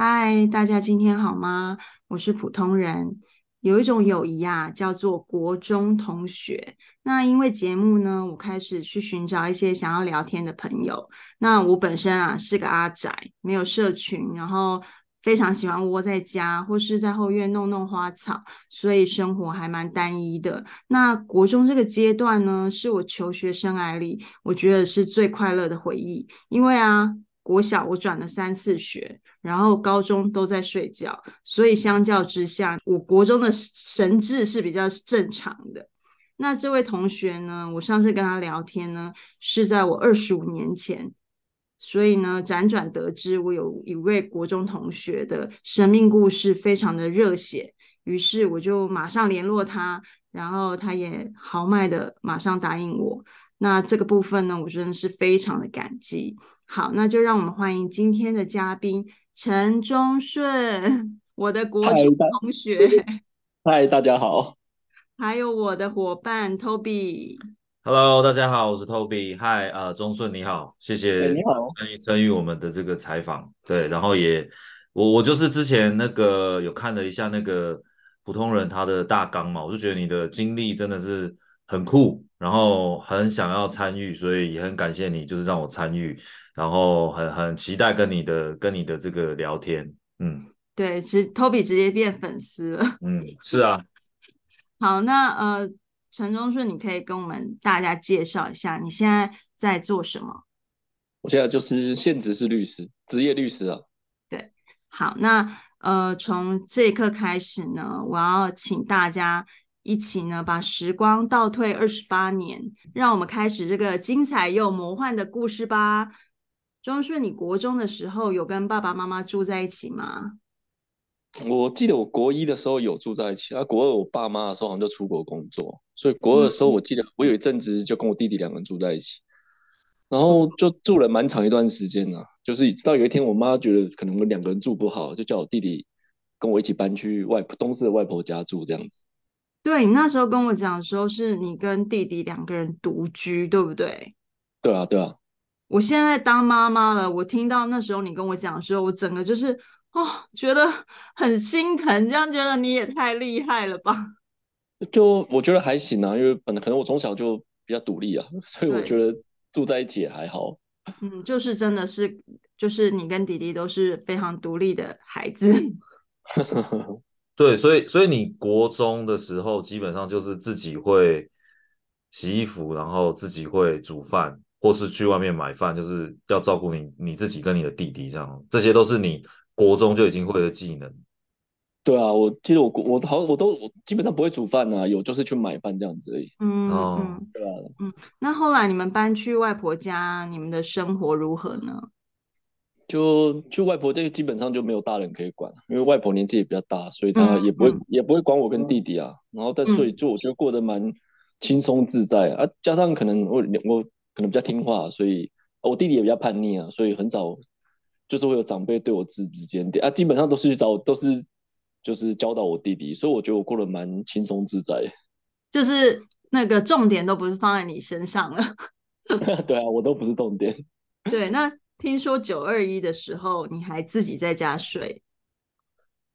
嗨，大家今天好吗？我是普通人。有一种友谊啊，叫做国中同学。那因为节目呢，我开始去寻找一些想要聊天的朋友。那我本身啊是个阿宅，没有社群，然后非常喜欢窝在家或是在后院弄弄花草，所以生活还蛮单一的。那国中这个阶段呢，是我求学生涯里我觉得是最快乐的回忆，因为啊。国小我转了三次学，然后高中都在睡觉，所以相较之下，我国中的神智是比较正常的。那这位同学呢，我上次跟他聊天呢，是在我二十五年前，所以呢，辗转得知我有一位国中同学的生命故事非常的热血，于是我就马上联络他，然后他也豪迈的马上答应我。那这个部分呢，我真的是非常的感激。好，那就让我们欢迎今天的嘉宾陈忠顺，我的国中同学。嗨，大家好。还有我的伙伴 Toby。Hello，大家好，我是 Toby。嗨，呃，忠顺你好，谢谢你好参与参与我们的这个采访。对，然后也我我就是之前那个有看了一下那个普通人他的大纲嘛，我就觉得你的经历真的是。很酷，然后很想要参与，所以也很感谢你，就是让我参与，然后很很期待跟你的跟你的这个聊天，嗯，对，其实 Toby 直接变粉丝了，嗯，是啊，好，那呃，陈忠顺，你可以跟我们大家介绍一下你现在在做什么？我现在就是现职是律师，职业律师啊，对，好，那呃，从这一刻开始呢，我要请大家。一起呢，把时光倒退二十八年，让我们开始这个精彩又魔幻的故事吧。庄顺，你国中的时候有跟爸爸妈妈住在一起吗？我记得我国一的时候有住在一起，啊，国二我爸妈的时候好像就出国工作，所以国二的时候我记得我有一阵子就跟我弟弟两个人住在一起，然后就住了蛮长一段时间呢，就是直到有一天我妈觉得可能我们两个人住不好，就叫我弟弟跟我一起搬去外婆东势的外婆家住这样子。对，你那时候跟我讲的时候，是你跟弟弟两个人独居，对不对？对啊，对啊。我现在当妈妈了，我听到那时候你跟我讲的时候，我整个就是哦，觉得很心疼，这样觉得你也太厉害了吧？就我觉得还行啊，因为本来可能我从小就比较独立啊，所以我觉得住在一起也还好。嗯，就是真的是，就是你跟弟弟都是非常独立的孩子。对，所以所以你国中的时候基本上就是自己会洗衣服，然后自己会煮饭，或是去外面买饭，就是要照顾你你自己跟你的弟弟这样，这些都是你国中就已经会的技能。对啊，我记得我我好我都我基本上不会煮饭啊，有就是去买饭这样子而已。嗯嗯，对啊，嗯，那后来你们搬去外婆家，你们的生活如何呢？就去外婆这基本上就没有大人可以管，因为外婆年纪也比较大，所以她也不会、嗯、也不会管我跟弟弟啊。然后但所以就我觉得过得蛮轻松自在啊，加上可能我我可能比较听话，所以我弟弟也比较叛逆啊，所以很少就是会有长辈对我指指点点啊，基本上都是去找都是就是教导我弟弟，所以我觉得我过得蛮轻松自在。就是那个重点都不是放在你身上了。对啊，我都不是重点。对，那。听说九二一的时候你还自己在家睡？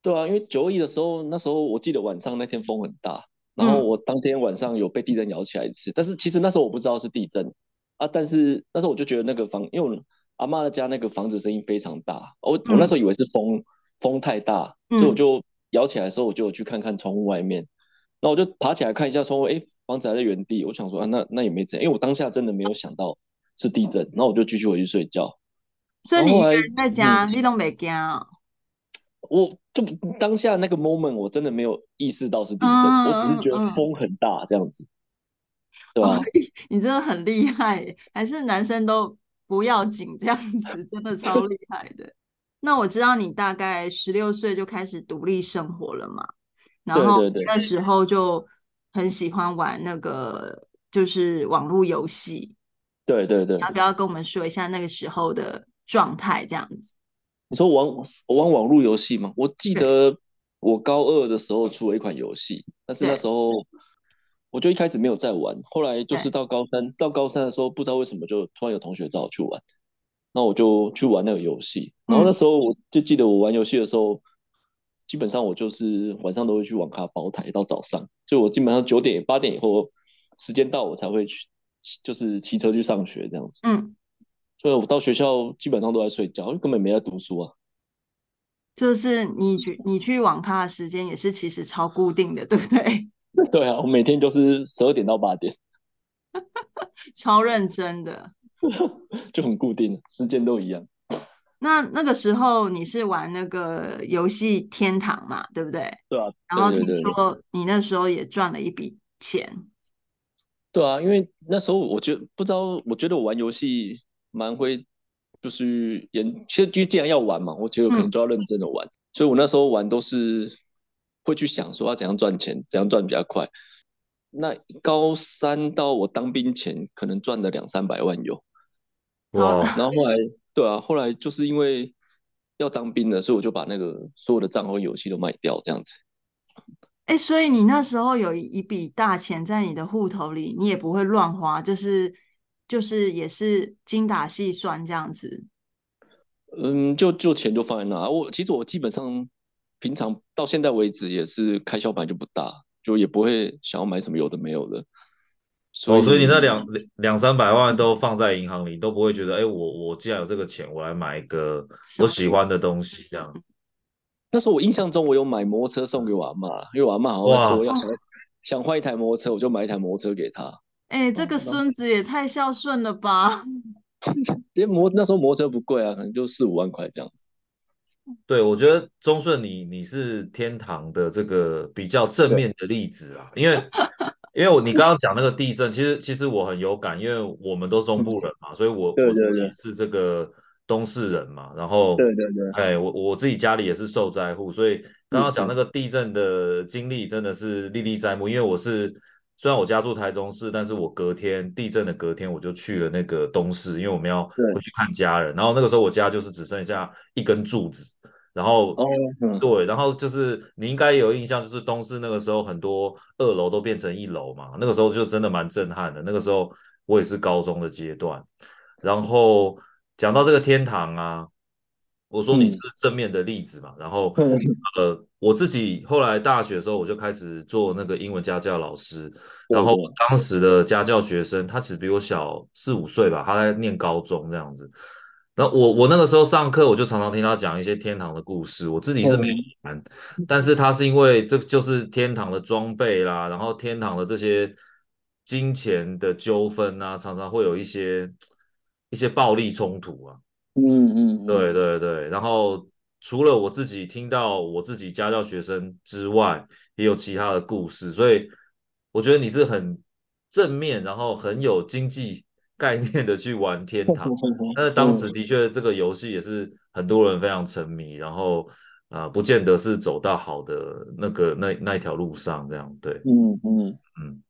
对啊，因为九二一的时候，那时候我记得晚上那天风很大，然后我当天晚上有被地震摇起来一次，嗯、但是其实那时候我不知道是地震啊，但是那时候我就觉得那个房，因为我阿妈的家那个房子声音非常大，我我那时候以为是风、嗯、风太大，所以我就摇起来的时候我就去看看窗户外面，然后我就爬起来看一下窗户，哎，房子还在原地，我想说啊，那那也没怎样，因为我当下真的没有想到是地震，然后我就继续回去睡觉。所以你一个人在家，你都没惊？我就当下那个 moment，我真的没有意识到是地震，嗯、我只是觉得风很大这样子，嗯、对吧、啊哦？你真的很厉害，还是男生都不要紧这样子，真的超厉害的。那我知道你大概十六岁就开始独立生活了嘛，然后那时候就很喜欢玩那个就是网络游戏，对对对，要不要跟我们说一下那个时候的？状态这样子，你说玩我玩网络游戏吗？我记得我高二的时候出了一款游戏，但是那时候我就一开始没有在玩，后来就是到高三，到高三的时候不知道为什么就突然有同学找我去玩，那我就去玩那个游戏。然后那时候我就记得我玩游戏的时候，基本上我就是晚上都会去网咖包台到早上，就我基本上九点八点以后时间到我才会去，就是骑车去上学这样子。嗯，所以我到学校基本上都在睡觉，根本没在读书啊。就是你去你去网咖的时间也是其实超固定的，对不对？对啊，我每天就是十二点到八点，超认真的，就很固定，时间都一样。那那个时候你是玩那个游戏天堂嘛，对不对？对啊。然后听说你那时候也赚了一笔钱。对啊，因为那时候我觉得不知道，我觉得我玩游戏蛮会。就是研，其实既然要玩嘛，我觉得可能就要认真的玩，嗯、所以我那时候玩都是会去想说要怎样赚钱，怎样赚比较快。那高三到我当兵前，可能赚了两三百万有。哇！然后后来，对啊，后来就是因为要当兵了，所以我就把那个所有的账号游戏都卖掉，这样子。哎、欸，所以你那时候有一笔大钱在你的户头里，你也不会乱花，就是。就是也是精打细算这样子，嗯，就就钱就放在那。我其实我基本上平常到现在为止也是开销本来就不大，就也不会想要买什么有的没有的。所以，哦，所以你那两两三百万都放在银行里，都不会觉得，哎，我我既然有这个钱，我来买一个我喜欢的东西这样。那时候我印象中我有买摩托车送给我阿妈，因为我阿妈好像说要想哇想换一台摩托车，我就买一台摩托车给她。哎、欸，这个孙子也太孝顺了吧！因为摩那时候摩托车不贵啊，可能就四五万块这样子。对，我觉得中顺你你是天堂的这个比较正面的例子啊，因为因为我你刚刚讲那个地震，其实其实我很有感，因为我们都中部人嘛，所以我对对对我自己是这个东势人嘛，然后对对对，哎，我我自己家里也是受灾户，所以刚刚讲那个地震的经历真的是历历在目，因为我是。虽然我家住台中市，但是我隔天地震的隔天我就去了那个东市，因为我们要回去看家人。然后那个时候我家就是只剩下一根柱子，然后、哦嗯、对，然后就是你应该有印象，就是东市那个时候很多二楼都变成一楼嘛，那个时候就真的蛮震撼的。那个时候我也是高中的阶段，然后讲到这个天堂啊。我说你是正面的例子嘛，嗯、然后呃，我自己后来大学的时候，我就开始做那个英文家教老师，然后当时的家教学生，他只比我小四五岁吧，他在念高中这样子。那我我那个时候上课，我就常常听他讲一些天堂的故事，我自己是没有玩，嗯、但是他是因为这就是天堂的装备啦，然后天堂的这些金钱的纠纷啊，常常会有一些一些暴力冲突啊。嗯嗯，对对对，然后除了我自己听到我自己家教学生之外，也有其他的故事，所以我觉得你是很正面，然后很有经济 概念的去玩天堂。但是当时的确这个游戏也是很多人非常沉迷，然后啊、呃，不见得是走到好的那个那那一条路上这样。对，嗯嗯嗯。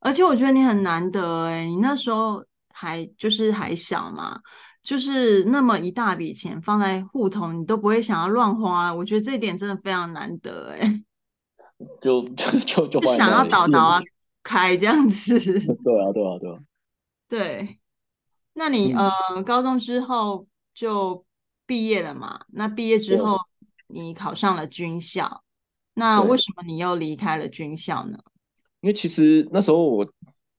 而且我觉得你很难得哎，你那时候还就是还小嘛。就是那么一大笔钱放在户头，你都不会想要乱花，我觉得这一点真的非常难得 哎。就就就就想要倒倒啊开这样子。对啊对啊对啊。对，那你、嗯、呃高中之后就毕业了嘛？那毕业之后你考上了军校，那为什么你又离开了军校呢？因为其实那时候我。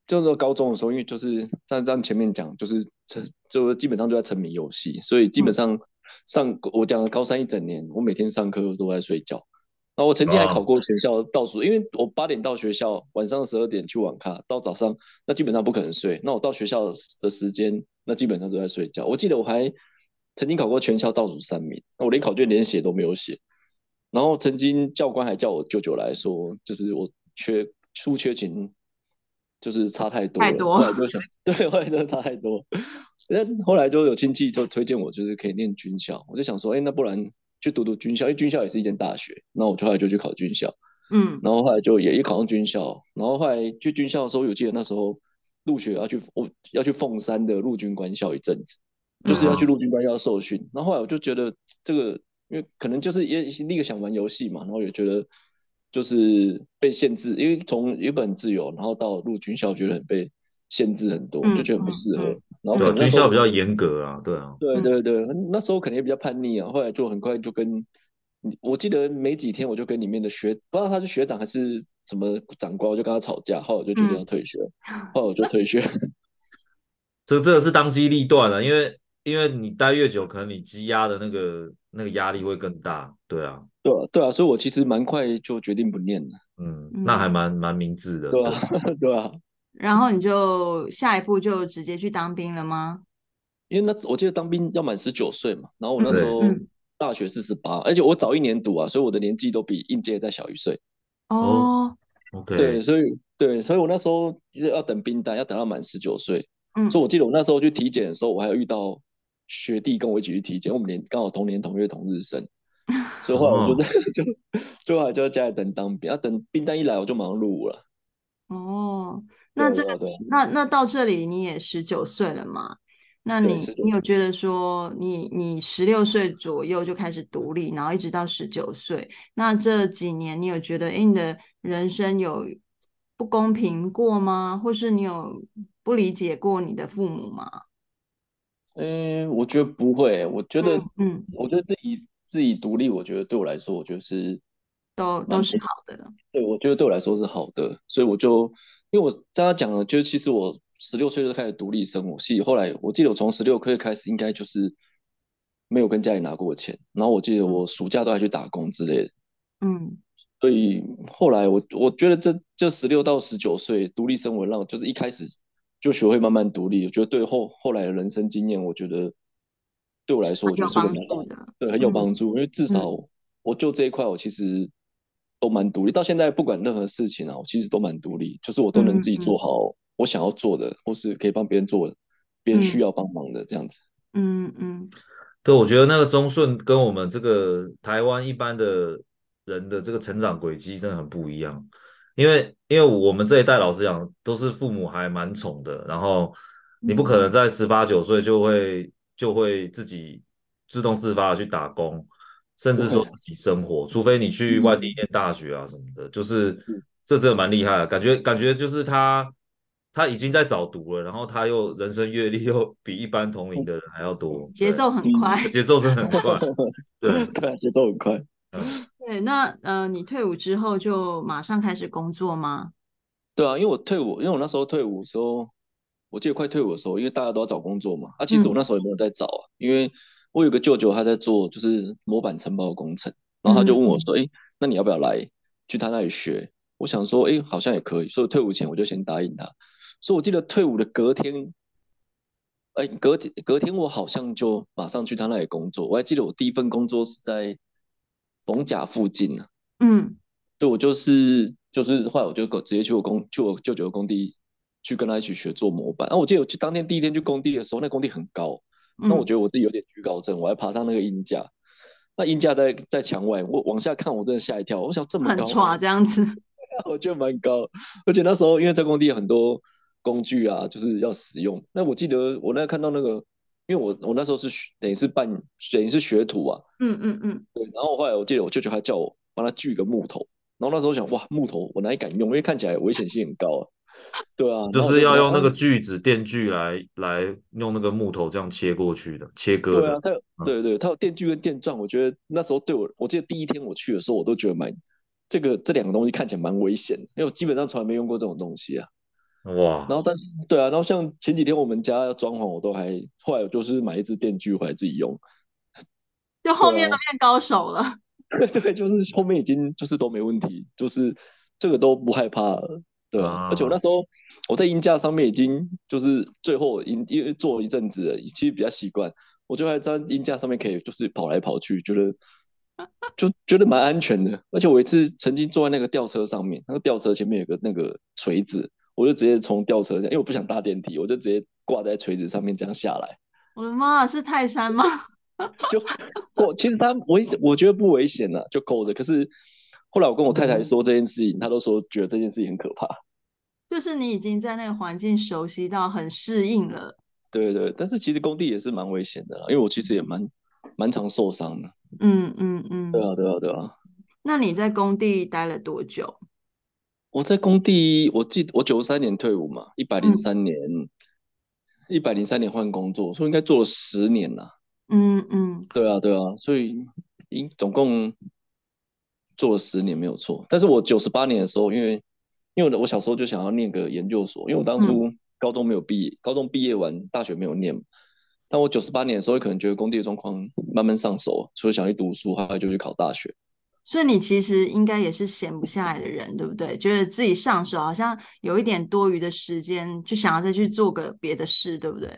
就是高中的时候，因为就是在在前面讲，就是沉，就基本上就在沉迷游戏，所以基本上上、嗯、我讲了高三一整年，我每天上课都在睡觉。然后我曾经还考过全校倒数，啊、因为我八点到学校，晚上十二点去网咖，到早上那基本上不可能睡。那我到学校的时间，那基本上都在睡觉。我记得我还曾经考过全校倒数三名，我连考卷连写都没有写。然后曾经教官还叫我舅舅来说，就是我缺出缺勤。就是差太多了，太多。后来就想，对，后来真的差太多。那后来就有亲戚就推荐我，就是可以念军校。我就想说，哎、欸，那不然去读读军校，因为军校也是一间大学。那我就后来就去考军校，嗯，然后后来就也一考上军校。然后后来去军校的时候，我记得那时候入学要去，我要去凤山的陆军官校一阵子，就是要去陆军官校受训。然后后来我就觉得这个，因为可能就是也立刻想玩游戏嘛，然后也觉得。就是被限制，因为从原本自由，然后到入军校，觉得很被限制很多，就觉得很不适合。然后军校比较严格啊，对啊，对对对，那时候肯定也比较叛逆啊，后来就很快就跟，我记得没几天我就跟里面的学，不知道他是学长还是什么长官，我就跟他吵架，后来我就决定要退学，嗯、后来我就退学。这真的是当机立断了，因为因为你待越久，可能你积压的那个那个压力会更大，对啊，对啊，对啊，所以我其实蛮快就决定不念了，嗯，那还蛮蛮明智的，对啊，对。啊。然后你就下一步就直接去当兵了吗？因为那我记得当兵要满十九岁嘛，然后我那时候大学四十八，而且我早一年读啊，所以我的年纪都比应届再小一岁。哦，OK，对，所以对，所以我那时候就是要等兵单，要等到满十九岁。嗯，所以我记得我那时候去体检的时候，我还有遇到学弟跟我一起去体检，我们年刚好同年同月同日生，所以后来我就在就最后还就在家里等当兵，要等兵单一来我就马上入伍了。哦，那这个那那到这里你也十九岁了嘛？那你你有觉得说你你十六岁左右就开始独立，然后一直到十九岁，那这几年你有觉得哎你的人生有不公平过吗？或是你有？不理解过你的父母吗？嗯，我觉得不会。我觉得，嗯，我觉得自己自己独立，我觉得对我来说，我觉得是都都是好的。对，我觉得对我来说是好的，所以我就因为我刚刚讲了，就是其实我十六岁就开始独立生活，所以后来我记得我从十六岁开始，应该就是没有跟家里拿过钱，然后我记得我暑假都还去打工之类的。嗯。所以后来我我觉得这这十六到十九岁独立生活，让就是一开始。就学会慢慢独立，我觉得对后后来的人生经验，我觉得对我来说，我觉得是个蛮对，很有帮助。嗯、因为至少我就这一块，我其实都蛮独立。到现在不管任何事情啊，我其实都蛮独立，就是我都能自己做好我想要做的，嗯、或是可以帮别人做的，别人需要帮忙的这样子。嗯嗯，对，我觉得那个中顺跟我们这个台湾一般的人的这个成长轨迹真的很不一样。因为，因为我们这一代老实讲，都是父母还蛮宠的，然后你不可能在十八九岁就会就会自己自动自发的去打工，甚至说自己生活，除非你去外地念大学啊什么的，就是这真的蛮厉害的，感觉感觉就是他他已经在早读了，然后他又人生阅历又比一般同龄的人还要多，节奏很快，节奏真的很快，对对，节奏很快。对，那呃，你退伍之后就马上开始工作吗？对啊，因为我退伍，因为我那时候退伍的时候，我记得快退伍的时候，因为大家都要找工作嘛。啊，其实我那时候也没有在找啊，嗯、因为我有个舅舅他在做就是模板承包的工程，然后他就问我说：“哎、嗯，那你要不要来去他那里学？”我想说：“哎，好像也可以。”所以退伍前我就先答应他。所以我记得退伍的隔天，哎，隔天隔天我好像就马上去他那里工作。我还记得我第一份工作是在。逢甲附近呢，嗯，对，我就是就是后来我就直接去我工去我舅舅的工地去跟他一起学做模板。然后我记得我去当天第一天去工地的时候，那工地很高，那我觉得我自己有点惧高症，我还爬上那个鹰架，那鹰架在在墙外，我往下看，我真的吓一跳，我想这么高，很 这样子，我觉得蛮高，而且那时候因为在工地有很多工具啊，就是要使用。那我记得我那看到那个。因为我我那时候是等于是半等于是学徒啊，嗯嗯嗯，对。然后后来我记得我舅舅还叫我帮他锯个木头，然后那时候我想哇木头我哪里敢用，因为看起来危险性很高啊。对啊，就是要用那个锯子电锯来来用那个木头这样切过去的切割的。对啊，它有、嗯、对对，它有电锯跟电钻。我觉得那时候对我，我记得第一天我去的时候，我都觉得蛮这个这两个东西看起来蛮危险的，因为我基本上从来没用过这种东西啊。哇，然后但是对啊，然后像前几天我们家要装潢，我都还后来我就是买一支电锯回来自己用，就后面都变高手了。对，啊、对，就是后面已经就是都没问题，就是这个都不害怕了，对啊，啊而且我那时候我在音架上面已经就是最后因因为做了一阵子了，其实比较习惯，我就还在音架上面可以就是跑来跑去，觉得 就觉得蛮安全的。而且我一次曾经坐在那个吊车上面，那个吊车前面有个那个锤子。我就直接从吊车上，因为我不想搭电梯，我就直接挂在锤子上面这样下来。我的妈，是泰山吗？就过，其实它危，我觉得不危险啊，就够着。可是后来我跟我太太说这件事情，她、嗯、都说觉得这件事情很可怕。就是你已经在那个环境熟悉到很适应了。对对，但是其实工地也是蛮危险的啦，因为我其实也蛮蛮常受伤的。嗯嗯嗯。对啊对啊对啊。那你在工地待了多久？我在工地，我记得我九三年退伍嘛，一百零三年一百零三年换工作，所以应该做了十年了。嗯嗯，对啊对啊，所以应总共做了十年没有错。但是我九十八年的时候，因为因为我小时候就想要念个研究所，因为我当初高中没有毕业，嗯、高中毕业完大学没有念。但我九十八年的时候，可能觉得工地的状况慢慢上手，所以想去读书，后来就去考大学。所以你其实应该也是闲不下来的人，对不对？觉得自己上手好像有一点多余的时间，就想要再去做个别的事，对不对？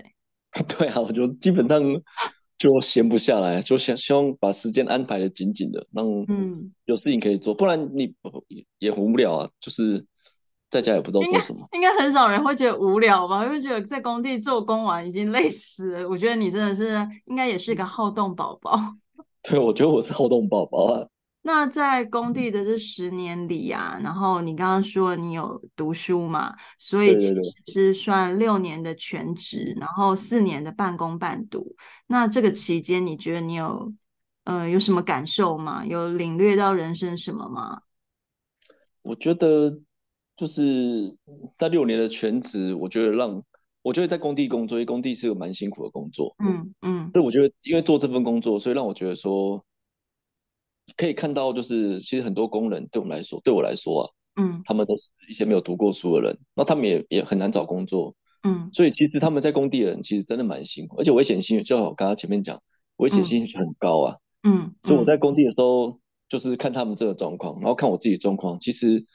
对啊，我就基本上就闲不下来，就想希望把时间安排的紧紧的，让嗯有事情可以做，不然你也很无聊啊，就是。在家也不知道做什么，应该很少人会觉得无聊吧？因为觉得在工地做工完已经累死了。我觉得你真的是应该也是个好动宝宝。对，我觉得我是好动宝宝啊。那在工地的这十年里啊，然后你刚刚说你有读书嘛，所以其实是算六年的全职，然后四年的半工半读。那这个期间，你觉得你有呃有什么感受吗？有领略到人生什么吗？我觉得。就是在六年的全职，我觉得让我觉得在工地工作，因为工地是个蛮辛苦的工作。嗯嗯。所以我觉得，因为做这份工作，所以让我觉得说，可以看到，就是其实很多工人对我们来说，对我来说啊，嗯，他们都是一些没有读过书的人，那他们也也很难找工作。嗯。所以其实他们在工地的人，其实真的蛮辛苦，而且危险性，就像我刚刚前面讲，危险性很高啊。嗯。嗯，所以我在工地的时候，就是看他们这个状况，然后看我自己状况，其实。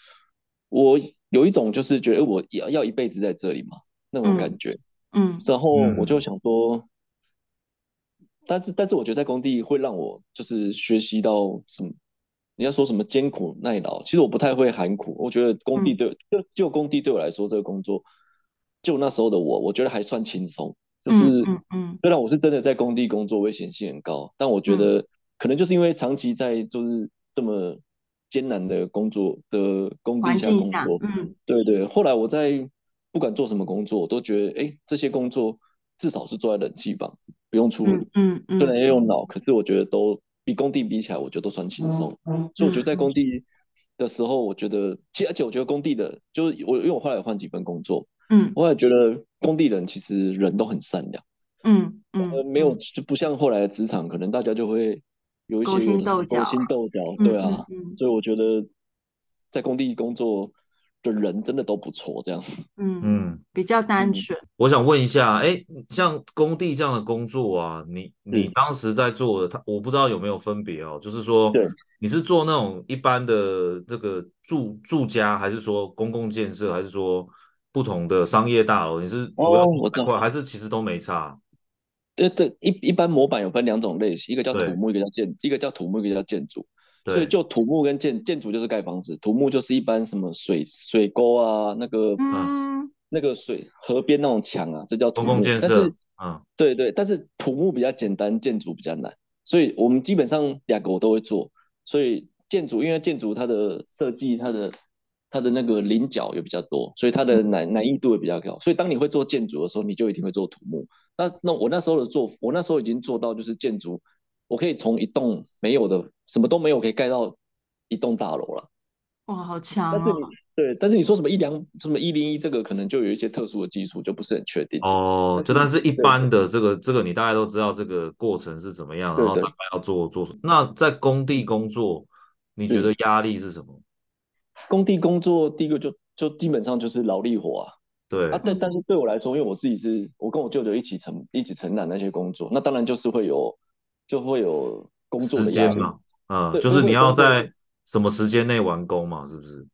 我有一种就是觉得我要要一辈子在这里嘛，那种感觉，嗯，嗯，然后我就想说，但是但是我觉得在工地会让我就是学习到什么，你要说什么艰苦耐劳，其实我不太会喊苦，我觉得工地对、嗯、就就工地对我来说这个工作，就那时候的我，我觉得还算轻松，就是嗯，嗯，虽然我是真的在工地工作，危险性很高，但我觉得可能就是因为长期在就是这么。艰难的工作的工地下工作，嗯，对对。后来我在不管做什么工作，我都觉得，哎，这些工作至少是坐在冷气房，不用出力，嗯嗯，虽然要用脑，可是我觉得都比工地比起来，我觉得都算轻松。所以我觉得在工地的时候，我觉得，其实而且我觉得工地的，就是我因为我后来换几份工作，嗯，我也觉得工地人其实人都很善良，嗯嗯，没有就不像后来的职场，可能大家就会。有一些勾心斗角，勾心斗角，对啊，所以我觉得在工地工作的人真的都不错，这样，嗯嗯，比较单纯。我想问一下，哎，像工地这样的工作啊，你你当时在做的，他我不知道有没有分别哦，就是说，对，你是做那种一般的这个住住家，还是说公共建设，还是说不同的商业大楼？你是主要做这块，还是其实都没差？这这一一般模板有分两种类型，一个叫土木，一个叫建，一个叫土木，一个叫建筑。所以就土木跟建建筑就是盖房子，土木就是一般什么水水沟啊，那个嗯，那个水河边那种墙啊，这叫土木。公共建设。但是，嗯，对对，但是土木比较简单，建筑比较难，所以我们基本上两个我都会做。所以建筑，因为建筑它的设计，它的。它的那个棱角也比较多，所以它的难难易度也比较高。所以当你会做建筑的时候，你就一定会做土木。那那我那时候的做，我那时候已经做到就是建筑，我可以从一栋没有的什么都没有，可以盖到一栋大楼了。哇，好强啊！但是对，但是你说什么一两什么一零一这个，可能就有一些特殊的技术，就不是很确定。哦，就但是一般的这个这个，你大概都知道这个过程是怎么样，然后大概要做做什么。那在工地工作，你觉得压力是什么？工地工作第一个就就基本上就是劳力活啊，对啊，但但是对我来说，因为我自己是我跟我舅舅一起承一起承担那些工作，那当然就是会有就会有工作的压力嘛，嗯，就是你要在什么时间内完工嘛，是不是？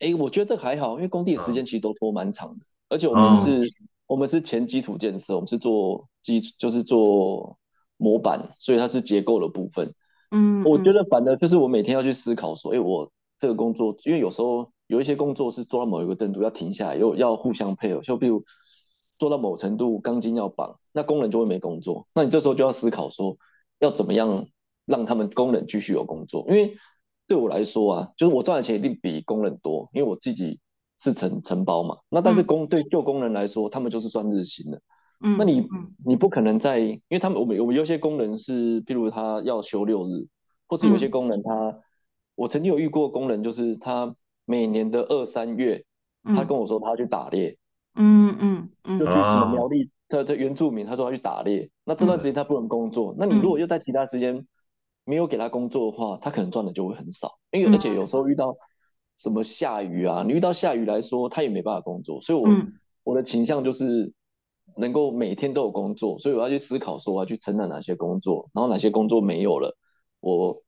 哎、欸，我觉得这还好，因为工地的时间其实都拖蛮长的，嗯、而且我们是，嗯、我们是前基础建设，我们是做基就是做模板，所以它是结构的部分。嗯，我觉得反正就是我每天要去思考说，哎、欸，我。这个工作，因为有时候有一些工作是做到某一个程度要停下来，又要互相配合。就比如做到某程度，钢筋要绑，那工人就会没工作。那你这时候就要思考说，要怎么样让他们工人继续有工作？因为对我来说啊，就是我赚的钱一定比工人多，因为我自己是承承包嘛。那但是工、嗯、对旧工人来说，他们就是赚日薪的。嗯，那你你不可能在，因为他们我们我们有些工人是，譬如他要休六日，或是有些工人他。嗯我曾经有遇过工人，就是他每年的二三月，他跟我说他要去打猎，嗯嗯嗯，就去什么苗栗他的原住民，他说他去打猎，那这段时间他不能工作，嗯、那你如果又在其他时间没有给他工作的话，他可能赚的就会很少，因为而且有时候遇到什么下雨啊，你遇到下雨来说，他也没办法工作，所以我、嗯、我的倾向就是能够每天都有工作，所以我要去思考说我要去承担哪些工作，然后哪些工作没有了，我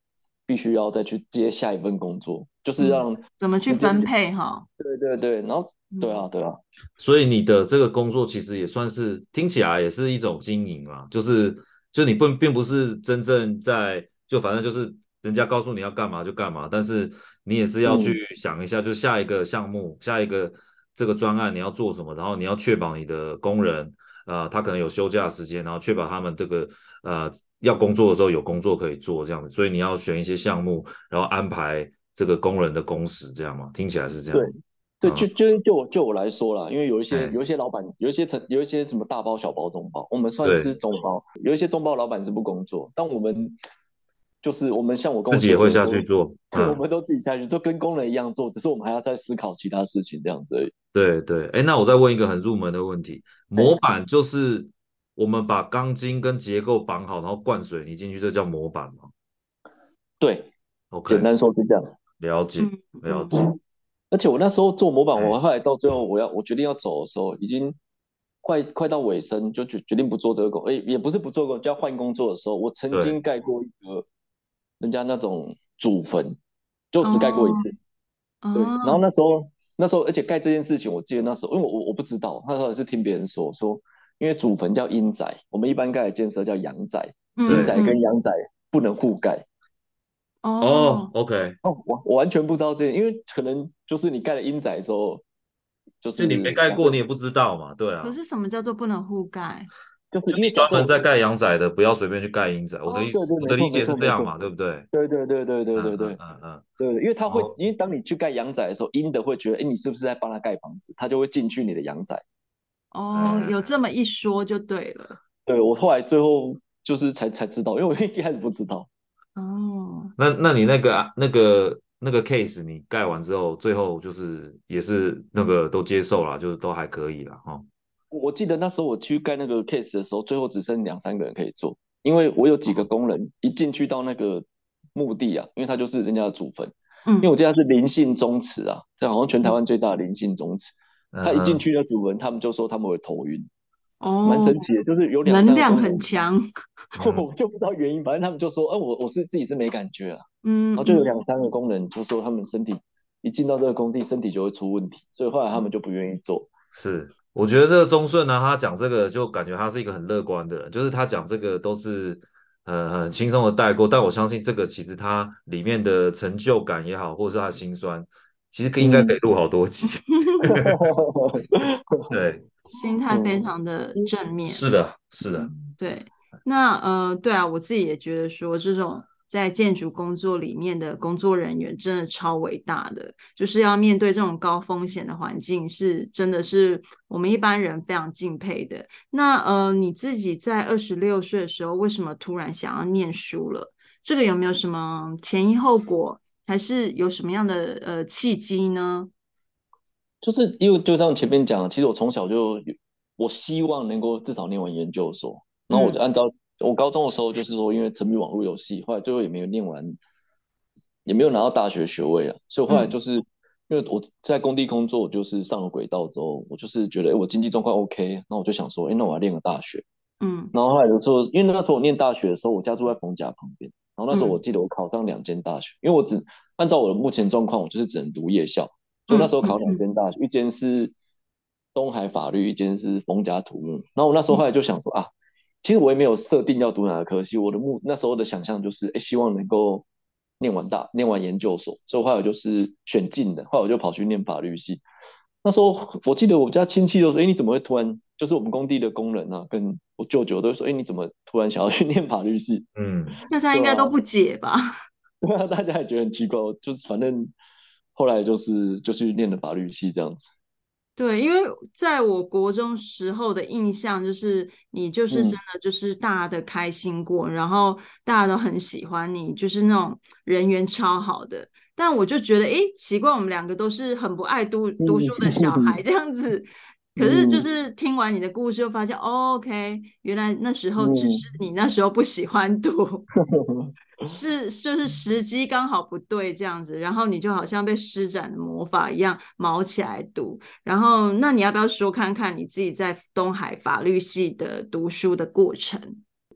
必须要再去接下一份工作，就是让、嗯、怎么去分配哈？对对对，然后。对啊，对啊，所以你的这个工作其实也算是听起来也是一种经营啊，就是就你不并不是真正在就反正就是人家告诉你要干嘛就干嘛，但是你也是要去想一下，就下一个项目、嗯、下一个这个专案你要做什么，然后你要确保你的工人呃他可能有休假时间，然后确保他们这个呃要工作的时候有工作可以做这样子，所以你要选一些项目，然后安排这个工人的工时这样嘛，听起来是这样。对。对，就就就我就我来说啦，因为有一些有一些老板，有一些成有一些什么大包小包中包，我们算是中包，有一些中包老板是不工作，但我们就是我们像我跟我自己也会下去做，对，我们都自己下去，就跟工人一样做，只是我们还要再思考其他事情这样子而已。对对，哎，那我再问一个很入门的问题，模板就是我们把钢筋跟结构绑好，然后灌水泥进去，这叫模板吗？对，OK，简单说是这样。了解，了解。而且我那时候做模板，我后来到最后我要我决定要走的时候，已经快快到尾声，就决决定不做这个工，哎，也不是不做工，就要换工作的时候，我曾经盖过一个人家那种祖坟，就只盖过一次。哦、对，然后那时候那时候，而且盖这件事情，我记得那时候，因为我我我不知道，那时候也是听别人说说，因为祖坟叫阴宅，我们一般盖的建设叫阳宅，阴宅跟阳宅不能互盖。哦、oh,，OK，哦，我我完全不知道这个，因为可能就是你盖了阴宅之后，就是你没盖过，你也不知道嘛，对啊。可是什么叫做不能互盖？就是你专门在盖阳宅的，不要随便去盖阴宅。我的我的理解是这样嘛，对不对？对对对对对对对，嗯嗯，对，因为他会，因为当你去盖阳宅的时候，阴的会觉得，哎，你是不是在帮他盖房子？他就会进去你的阳宅。哦，有这么一说就对了。对，我后来最后就是才才知道，因为我一开始不知道。哦，那那你那个那个那个 case 你盖完之后，最后就是也是那个都接受了，就是都还可以了哈。我记得那时候我去盖那个 case 的时候，最后只剩两三个人可以做，因为我有几个工人一进去到那个墓地啊，因为他就是人家的祖坟，嗯，因为我记得他是林姓宗祠啊，这好像全台湾最大的林姓宗祠，嗯，他一进去的祖坟，他们就说他们会头晕。哦，蛮神奇的，就是有两能量很强，我就不知道原因，反正他们就说，哎、啊，我我是自己是没感觉啊，嗯，然后就有两三个工人就说他们身体一进到这个工地，身体就会出问题，所以后来他们就不愿意做。是，我觉得这个忠顺呢，他讲这个就感觉他是一个很乐观的人，就是他讲这个都是呃很轻松的带过，但我相信这个其实他里面的成就感也好，或者是他的辛酸，其实应该可以录好多集。嗯、对。心态非常的正面，是的，是的，对。那呃，对啊，我自己也觉得说，这种在建筑工作里面的工作人员真的超伟大的，就是要面对这种高风险的环境，是真的是我们一般人非常敬佩的。那呃，你自己在二十六岁的时候，为什么突然想要念书了？这个有没有什么前因后果，还是有什么样的呃契机呢？就是因为就像前面讲，其实我从小就我希望能够至少念完研究所，然后我就按照我高中的时候就是说，因为沉迷网络游戏，后来最后也没有念完，也没有拿到大学学位了，所以后来就是因为我在工地工作，就是上了轨道之后，我就是觉得哎，我经济状况 OK，那我就想说，哎，那我要念个大学，嗯，然后后来就说，因为那时候我念大学的时候，我家住在冯家旁边，然后那时候我记得我考上两间大学，因为我只按照我的目前状况，我就是只能读夜校。所以那时候考两间大学，一间是东海法律，一间是逢甲土木。然后我那时候后来就想说啊，其实我也没有设定要读哪个科系，我的目那时候的想象就是，哎，希望能够念完大，念完研究所。所以后来我就是选进的，后来我就跑去念法律系。那时候我记得我们家亲戚都说，哎，你怎么会突然？就是我们工地的工人啊，跟我舅舅都说，哎，你怎么突然想要去 念法律系？嗯，大家应该都不解吧？对啊，大家也觉得很奇怪，就是反正。后来就是就是念了法律系这样子，对，因为在我国中时候的印象就是你就是真的就是大家的开心果，嗯、然后大家都很喜欢你，就是那种人缘超好的。但我就觉得，哎，奇怪，我们两个都是很不爱读读书的小孩，这样子，可是就是听完你的故事，又发现、嗯哦、OK，原来那时候只是你那时候不喜欢读，嗯、是就是时机刚好不对这样子，然后你就好像被施展的魔法一样，毛起来读。然后那你要不要说看看你自己在东海法律系的读书的过程？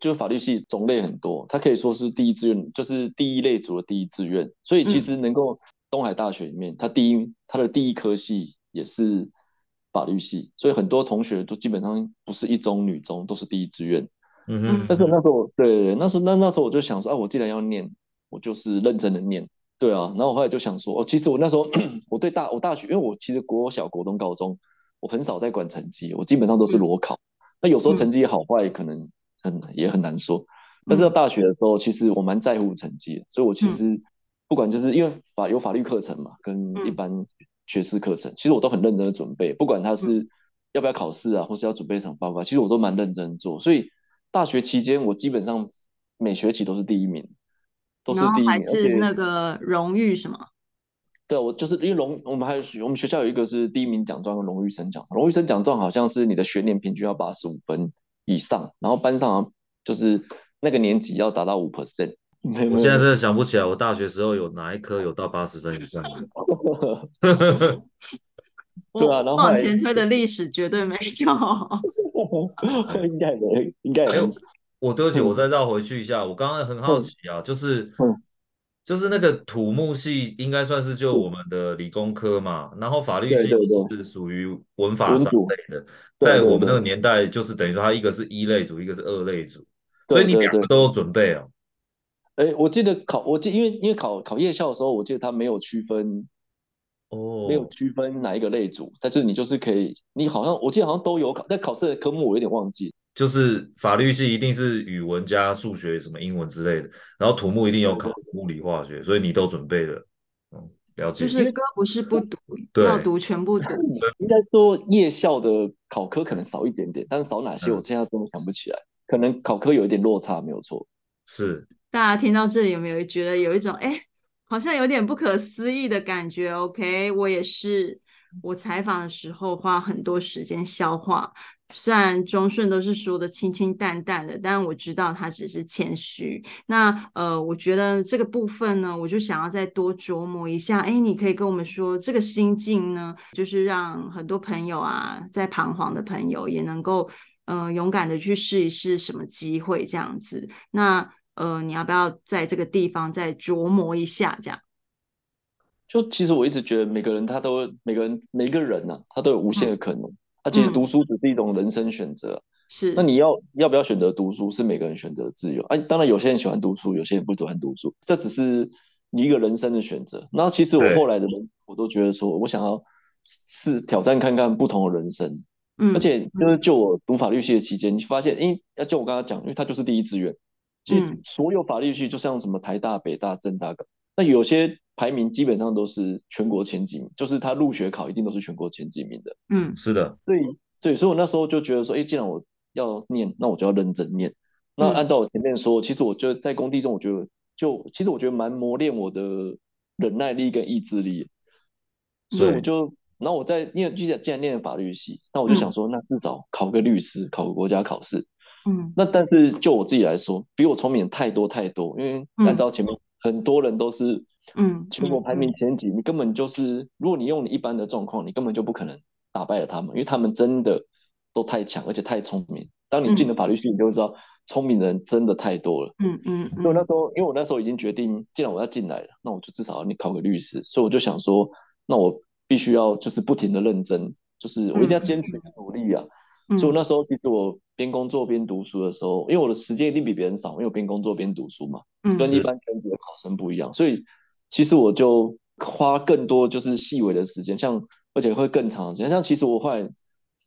就是法律系种类很多，它可以说是第一志愿，就是第一类组的第一志愿。所以其实能够东海大学里面，它第一它的第一科系也是。法律系，所以很多同学都基本上不是一中女中，都是第一志愿。嗯哼。但是那时候，对对，那时那那时候我就想说，啊，我既然要念，我就是认真的念。对啊。然后我后来就想说，哦，其实我那时候 我对大我大学，因为我其实国小、国中、高中，我很少在管成绩，我基本上都是裸考。那有时候成绩好坏可能很也很难说。但是到大学的时候，其实我蛮在乎成绩，所以我其实不管就是因为法有法律课程嘛，跟一般。学士课程，其实我都很认真的准备，不管他是要不要考试啊，或是要准备什么报告，其实我都蛮认真做。所以大学期间，我基本上每学期都是第一名，都是第一名，还是那个荣誉什么？对，我就是因为荣，我们还有我们学校有一个是第一名奖状和荣誉生奖，荣誉生奖状好像是你的学年平均要八十五分以上，然后班上就是那个年级要达到五 percent。我现在真的想不起来，我大学时候有哪一科有到八十分以上的。对啊，然后往前推的历史绝对没有。应该没，应该没有。我对不起，我再绕回去一下。我刚刚很好奇啊，就是，就是那个土木系应该算是就我们的理工科嘛，然后法律系是属于文法上类的。在我们那个年代，就是等于说它一个是一类组，一个是二类组，所以你两个都有准备哦。哎，我记得考，我记，因为因为考考夜校的时候，我记得他没有区分，哦，oh. 没有区分哪一个类组，但是你就是可以，你好像我记得好像都有考，但考试的科目我有点忘记。就是法律系一定是语文加数学，什么英文之类的，然后土木一定有考物理化学，所以你都准备了，嗯，了解。就是歌不是不读，要读全部读。应该说夜校的考科可能少一点点，但是少哪些我现在真的想不起来，嗯、可能考科有一点落差，没有错。是。大家听到这里有没有觉得有一种哎，好像有点不可思议的感觉？OK，我也是。我采访的时候花很多时间消化，虽然中顺都是说的清清淡淡的，但我知道他只是谦虚。那呃，我觉得这个部分呢，我就想要再多琢磨一下。哎，你可以跟我们说这个心境呢，就是让很多朋友啊，在彷徨的朋友也能够呃勇敢的去试一试什么机会这样子。那。呃，你要不要在这个地方再琢磨一下？这样，就其实我一直觉得每个人他都每个人每个人呢、啊，他都有无限的可能。他、嗯、其实读书只是一种人生选择。是、嗯，那你要要不要选择读书，是每个人选择的自由。哎、啊，当然有些人喜欢读书，有些人不喜欢读书，这只是你一个人生的选择。那其实我后来的人，我都觉得说我想要试挑战看看不同的人生。嗯，而且就是就我读法律系的期间，你发现，因为就我刚刚讲，因为他就是第一志愿。其实所有法律系，就像什么台大、北大、政大，那有些排名基本上都是全国前几名，就是他入学考一定都是全国前几名的。嗯，是的。对，所以，所以我那时候就觉得说，哎，既然我要念，那我就要认真念。那按照我前面说，其实我觉得在工地中，我觉得就其实我觉得蛮磨练我的忍耐力跟意志力。所以我就，然后我在念既然既然念法律系，那我就想说，那至少考个律师，考个国家考试。嗯，那但是就我自己来说，比我聪明太多太多，因为按照前面很多人都是，嗯，全国排名前几，你根本就是，如果你用你一般的状况，你根本就不可能打败了他们，因为他们真的都太强，而且太聪明。当你进了法律系，你就知道聪明的人真的太多了。嗯嗯。所以那时候，因为我那时候已经决定，既然我要进来了，那我就至少要你考个律师。所以我就想说，那我必须要就是不停的认真，就是我一定要坚持努力啊。所以那时候其实我边工作边读书的时候，因为我的时间一定比别人少，因为我边工作边读书嘛，跟一般全职的考生不一样，所以其实我就花更多就是细微的时间，像而且会更长的时间。像其实我后来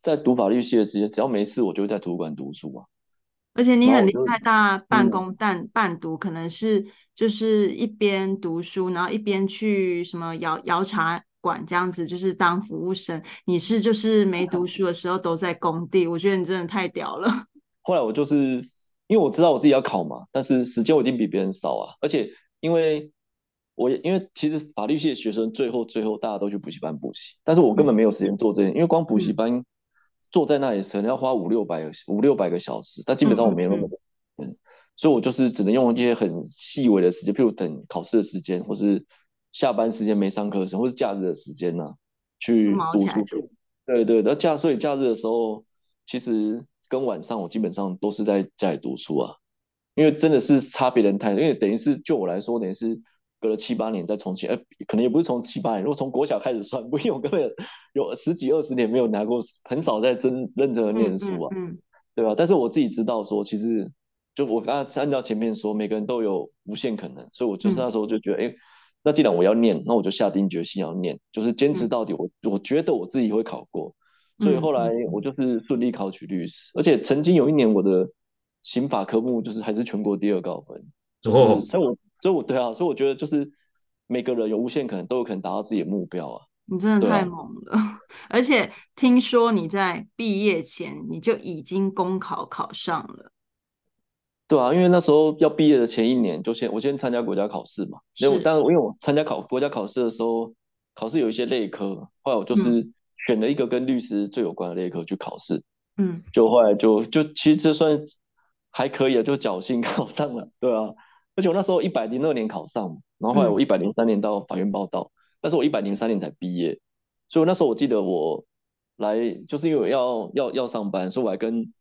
在读法律系的时间，只要没事，我就会在图书馆读书啊。而且你很厉害，大半工但半读，可能是就是一边读书，然后一边去什么摇摇茶。管这样子就是当服务生，你是就是没读书的时候都在工地，我觉得你真的太屌了。后来我就是因为我知道我自己要考嘛，但是时间我一定比别人少啊，而且因为我因为其实法律系的学生最后最后大家都去补习班补习，但是我根本没有时间做这些，因为光补习班坐在那里可能要花五六百五六百个小时，但基本上我没那么多，嗯，所以我就是只能用一些很细微的时间，譬如等考试的时间，或是下班时间没上课的时候，或是假日的时间呢、啊，去读书。对对，那假所以假日的时候，其实跟晚上我基本上都是在家里读书啊，因为真的是差别人太，因为等于是就我来说，等于是。隔了七八年再重启，哎，可能也不是从七八年，如果从国小开始算，不因为我根本有十几二十年没有拿过，很少在真认真的念书啊，嗯，嗯，嗯，对吧？但是我自己知道说，其实就我刚刚按照前面说，每个人都有无限可能，所以我就是那时候就觉得，哎、嗯，那既然我要念，那我就下定决心要念，就是坚持到底我。我我觉得我自己会考过，所以后来我就是顺利考取律师，而且曾经有一年我的刑法科目就是还是全国第二高分，就是在我。所以，我对啊，所以我觉得就是每个人有无限可能，都有可能达到自己的目标啊。你真的太猛了，啊、而且听说你在毕业前你就已经公考考上了。对啊，因为那时候要毕业的前一年，就先我先参加国家考试嘛。因为，但是因为我参加考国家考试的时候，考试有一些类科，后来我就是选了一个跟律师最有关的类科去考试。嗯，就后来就就其实算还可以啊，就侥幸考上了。对啊。而且我那时候一百零二年考上，然后后来我一百零三年到法院报到，嗯、但是我一百零三年才毕业，所以那时候我记得我来就是因为要要要上班，所以我还跟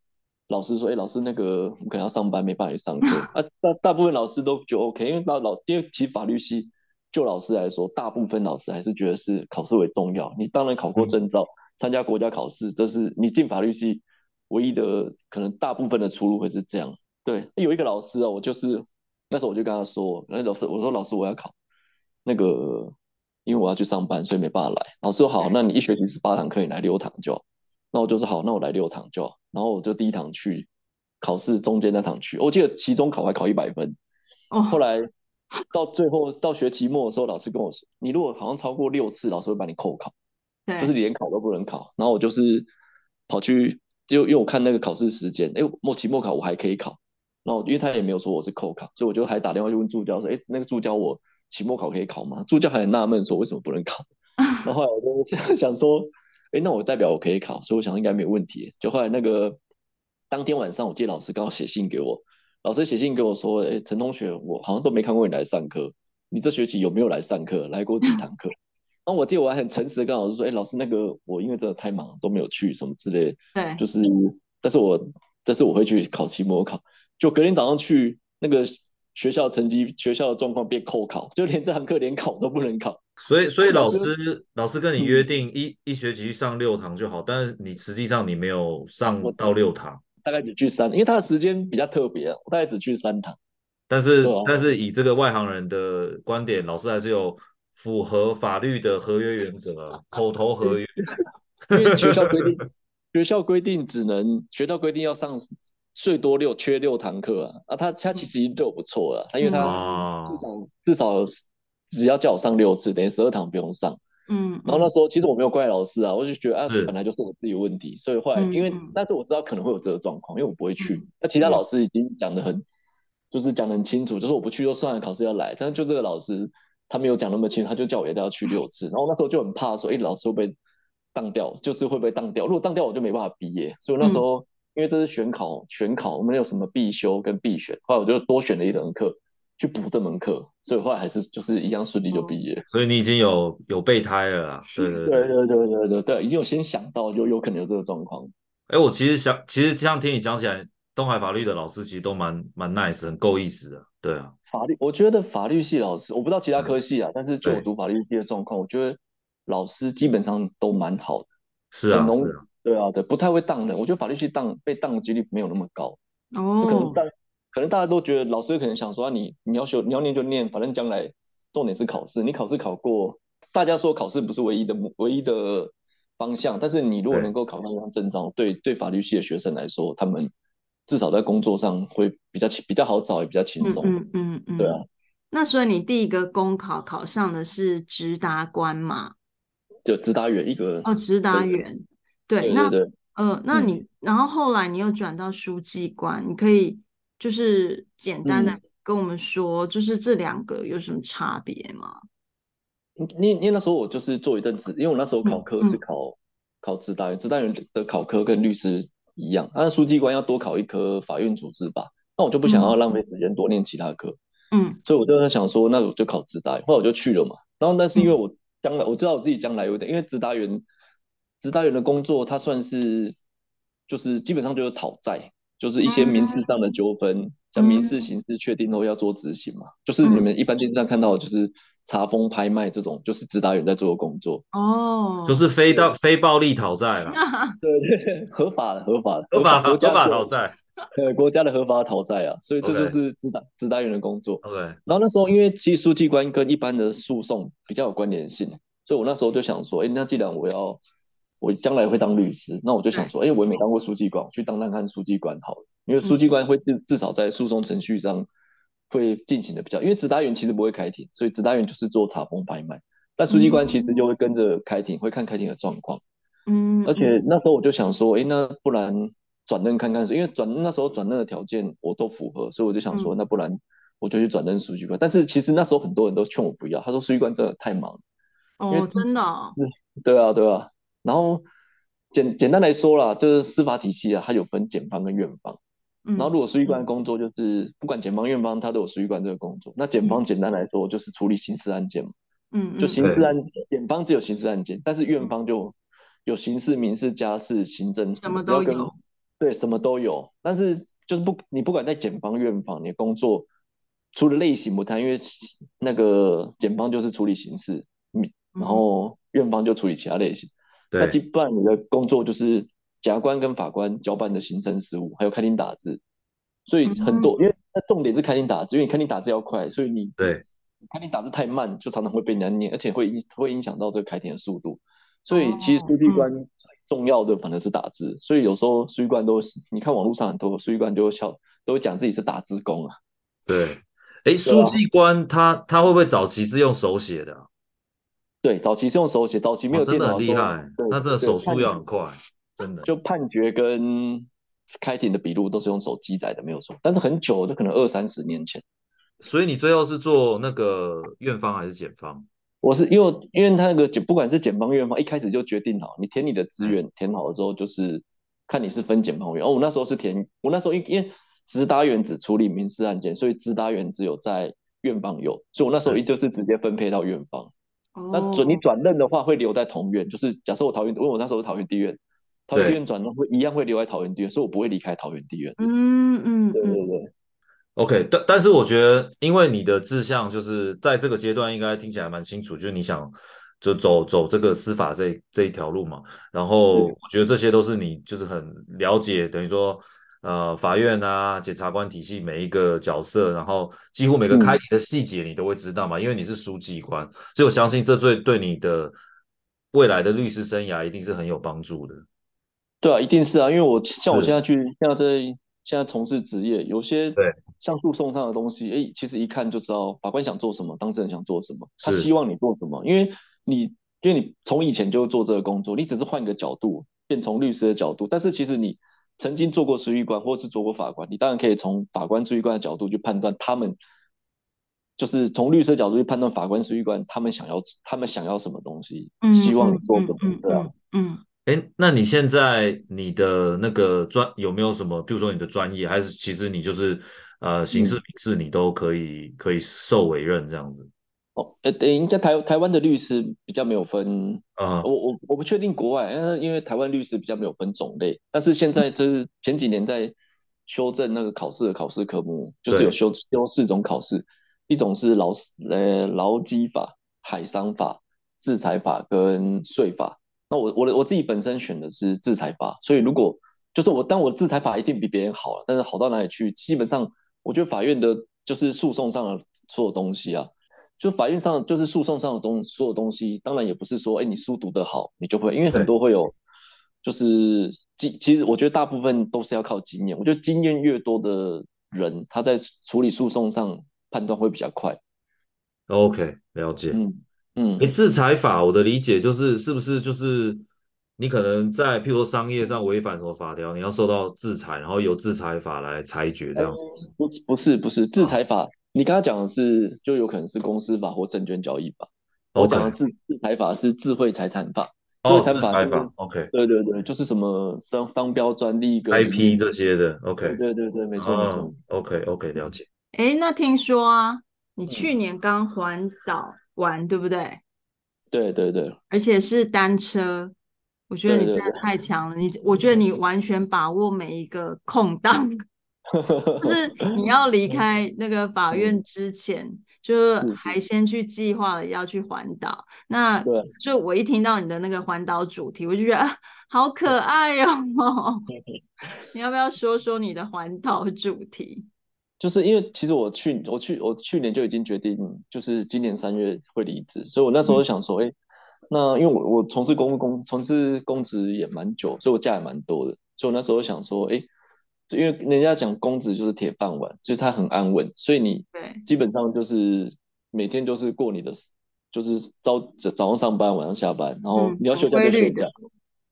老师说，哎、欸，老师那个我可能要上班，没办法去上课 啊。大大部分老师都就 OK，因为老老因为其实法律系就老师来说，大部分老师还是觉得是考试为重要。你当然考过证照，参、嗯、加国家考试，这是你进法律系唯一的可能，大部分的出路会是这样。对，有一个老师啊，我就是。那时候我就跟他说：“那老师，我说老师，我要考那个，因为我要去上班，所以没办法来。”老师说：“好，那你一学期十八堂课，你来六堂就好。”那我就说：“好，那我来六堂就好。”然后我就第一堂去考试，中间那堂去，我记得期中考还考一百分。哦。后来到最后到学期末的时候，老师跟我说：“你如果好像超过六次，老师会把你扣考，就是连考都不能考。”然后我就是跑去，就因为我看那个考试时间，哎，末期末考我还可以考。然后，因为他也没有说我是扣考，所以我就还打电话去问助教说：“哎，那个助教，我期末考可以考吗？”助教还很纳闷说：“为什么不能考？”然后后来我就 想说：“哎，那我代表我可以考，所以我想应该没有问题。”就后来那个当天晚上，我记得老师刚好写信给我，老师写信给我说：“哎，陈同学，我好像都没看过你来上课，你这学期有没有来上课？来过几堂课？”然后我记得我还很诚实的跟老师说：“哎，老师，那个我因为真的太忙都没有去，什么之类的。”对，就是，但是我但是我会去考期末考。就隔天早上去那个学校成绩，学校的状况变扣考，就连这堂课连考都不能考。所以，所以老师老师跟你约定一、嗯、一学期上六堂就好，但是你实际上你没有上到六堂，大概只去三，因为他的时间比较特别，我大概只去三堂。但是，啊、但是以这个外行人的观点，老师还是有符合法律的合约原则，口头合约。因为学校规定，学校规定只能学校规定要上。最多六缺六堂课啊，啊他他其实已经对我不错了，他因为他至少、嗯、至少只要叫我上六次，等于十二堂不用上。嗯，然后那时候其实我没有怪老师啊，我就觉得啊本来就是我自己的问题，所以后来因为、嗯、但是我知道可能会有这个状况，因为我不会去。那、嗯、其他老师已经讲得很，就是讲得很清楚，就是我不去就算了，考试要来。但是就这个老师他没有讲那么清楚，他就叫我一定要去六次。然后那时候就很怕说，哎、欸，老师会不会当掉？就是会不会当掉？如果当掉，我就没办法毕业。所以那时候。嗯因为这是选考，选考我们有什么必修跟必选，后来我就多选了一堂课去补这门课，所以后来还是就是一样顺利就毕业。所以你已经有有备胎了啦，对对对对对对对对对，已经有先想到就有可能有这个状况。哎，我其实想，其实这样听你讲起来，东海法律的老师其实都蛮蛮 nice，很够意思的。对啊，法律我觉得法律系老师，我不知道其他科系啊，但是就我读法律系的状况，我觉得老师基本上都蛮好的。是啊，是啊。对啊，对，不太会当的。我觉得法律系当被当的几率没有那么高。哦，可能大，可能大家都觉得老师可能想说，啊、你你要学，你要念就念，反正将来重点是考试。你考试考过，大家说考试不是唯一的唯一的方向，但是你如果能够考上一张证照，对对法律系的学生来说，他们至少在工作上会比较比较好找，也比较轻松。嗯嗯嗯，对啊。那所以你第一个公考考上的是直达官嘛？就直达员一个哦，直达员。对，那呃，那你、嗯、然后后来你又转到书记官，你可以就是简单的跟我们说，就是这两个有什么差别吗？因因为那时候我就是做一阵子，因为我那时候考科是考、考执达员，执达员的考科跟律师一样，那书记官要多考一科法院组织吧，那我就不想要浪费时间多念其他科，嗯，所以我就在想说，那我就考执达员，后来我就去了嘛。然后但是因为我将来我知道我自己将来有点，因为执达员，执达员的工作，它算是就是基本上就是讨债。就是一些民事上的纠纷，像民事、刑事确定后要做执行嘛，就是你们一般电视上看到的，就是查封、拍卖这种，就是执达员在做的工作。哦，就是非到非暴力讨债了。对对，合法的，合法的，合法合法讨债。对，国家的合法讨债啊，所以这就是执达执达员的工作。OK。然后那时候因为其实书记官跟一般的诉讼比较有关联性，所以我那时候就想说，哎，那既然我要。我将来会当律师，那我就想说，哎，我也没当过书记官，我去当当看书记官好了。因为书记官会至至少在诉讼程序上会进行的比较，因为执达员其实不会开庭，所以执达员就是做查封拍卖，但书记官其实就会跟着开庭，会看开庭的状况。嗯，而且那时候我就想说，哎，那不然转任看看，因为转那时候转任的条件我都符合，所以我就想说，那不然我就去转任书记官。但是其实那时候很多人都劝我不要，他说书记官真的太忙。哦，真的？对啊，对啊。然后简简单来说啦，就是司法体系啊，它有分检方跟院方。嗯、然后如果书记官工作就是、嗯、不管检方院方，他都有书记官这个工作。那检方简单来说就是处理刑事案件嘛。嗯，就刑事案，检方只有刑事案件，但是院方就有刑事、民事、家事、行政什么都有。对，什么都有。但是就是不，你不管在检方、院方，你的工作除了类型不谈，因为那个检方就是处理刑事，然后院方就处理其他类型。那基本上你的工作就是检察官跟法官交办的行政事务，还有开庭打字，所以很多，因为那重点是开庭打字，因为你开庭打字要快，所以你对开庭打字太慢，就常常会被人家念，而且会影会影响到这个开庭的速度。所以其实书记官重要的反而是打字，所以有时候书记官都你看网络上很多书记官都会笑，都会讲自己是打字工啊。对，哎，书记官他他会不会早期是用手写的啊？对，早期是用手写，早期没有电脑，真的很厉害。那这个手速要很快，真的。就判决跟开庭的笔录都是用手机载的，没有错。但是很久，就可能二三十年前。所以你最后是做那个院方还是检方？我是因为因为他那个检，不管是检方院方，一开始就决定好，你填你的资源，填好了之后就是看你是分检方院。哦，我那时候是填，我那时候因因为直达员只处理民事案件，所以直达员只有在院方有，所以我那时候一就是直接分配到院方。那准你转任的话，会留在同院，就是假设我桃园，因为我那时候是桃园地院，桃园地院转任会一样会留在桃园地院，所以我不会离开桃园地院。嗯嗯，对对对。OK，但但是我觉得，因为你的志向就是在这个阶段应该听起来蛮清楚，就是你想就走走这个司法这这一条路嘛。然后我觉得这些都是你就是很了解，等于说。呃，法院啊，检察官体系每一个角色，然后几乎每个开庭的细节你都会知道嘛，嗯、因为你是书记官，所以我相信这对对你的未来的律师生涯一定是很有帮助的。对啊，一定是啊，因为我像我现在去现在在现在从事职业，有些对像诉讼上的东西，哎，其实一看就知道法官想做什么，当事人想做什么，他希望你做什么，因为你因为你从以前就做这个工作，你只是换一个角度，变从律师的角度，但是其实你。曾经做过书记官，或是做过法官，你当然可以从法官、书记官的角度去判断他们，就是从律师的角度去判断法官、书记官他们想要他们想要什么东西，嗯、希望你做什么，对啊，嗯，哎、欸，那你现在你的那个专有没有什么？比如说你的专业，还是其实你就是呃刑事、民事你都可以、嗯、可以受委任这样子？哦，呃，等一下，台台湾的律师比较没有分啊，我我我不确定国外，因为因为台湾律师比较没有分种类，但是现在就是前几年在修正那个考试的考试科目，就是有修修四种考试，一种是劳呃劳基法、海商法、制裁法跟税法。那我我的我自己本身选的是制裁法，所以如果就是我但我制裁法一定比别人好了，但是好到哪里去？基本上我觉得法院的就是诉讼上的所有东西啊。就法院上，就是诉讼上的东所有东西，当然也不是说，哎，你书读得好，你就会，因为很多会有，就是经，其实我觉得大部分都是要靠经验。我觉得经验越多的人，他在处理诉讼上判断会比较快。OK，了解。嗯嗯，你，制裁法，我的理解就是，是不是就是你可能在譬如说商业上违反什么法条，你要受到制裁，然后由制裁法来裁决这样子？不不是不是制裁法。啊你刚刚讲的是，就有可能是公司法或证券交易法。Okay. 我讲的是制裁法是智慧财产法，智慧财产法，智法，OK，对对对，就是什么商商标专利跟 IP 这些的，OK，对对对，没错、哦、没错，OK OK，了解。哎，那听说啊，你去年刚环岛玩，嗯、对不对？对对对，而且是单车，我觉得你现在太强了，对对对，你，我觉得你完全把握每一个空档。就是你要离开那个法院之前，就是还先去计划了要去环岛。那就我一听到你的那个环岛主题，我就觉得啊，好可爱哦。你要不要说说你的环岛主题？就是因为其实我去我去我去年就已经决定，就是今年三月会离职，所以我那时候想说，哎、嗯，那因为我我从事公公从事公职也蛮久，所以我假也蛮多的，所以我那时候想说，哎。因为人家讲公子就是铁饭碗，所以他很安稳，所以你基本上就是每天就是过你的，就是早早上上班，晚上下班，然后你要休假就休假。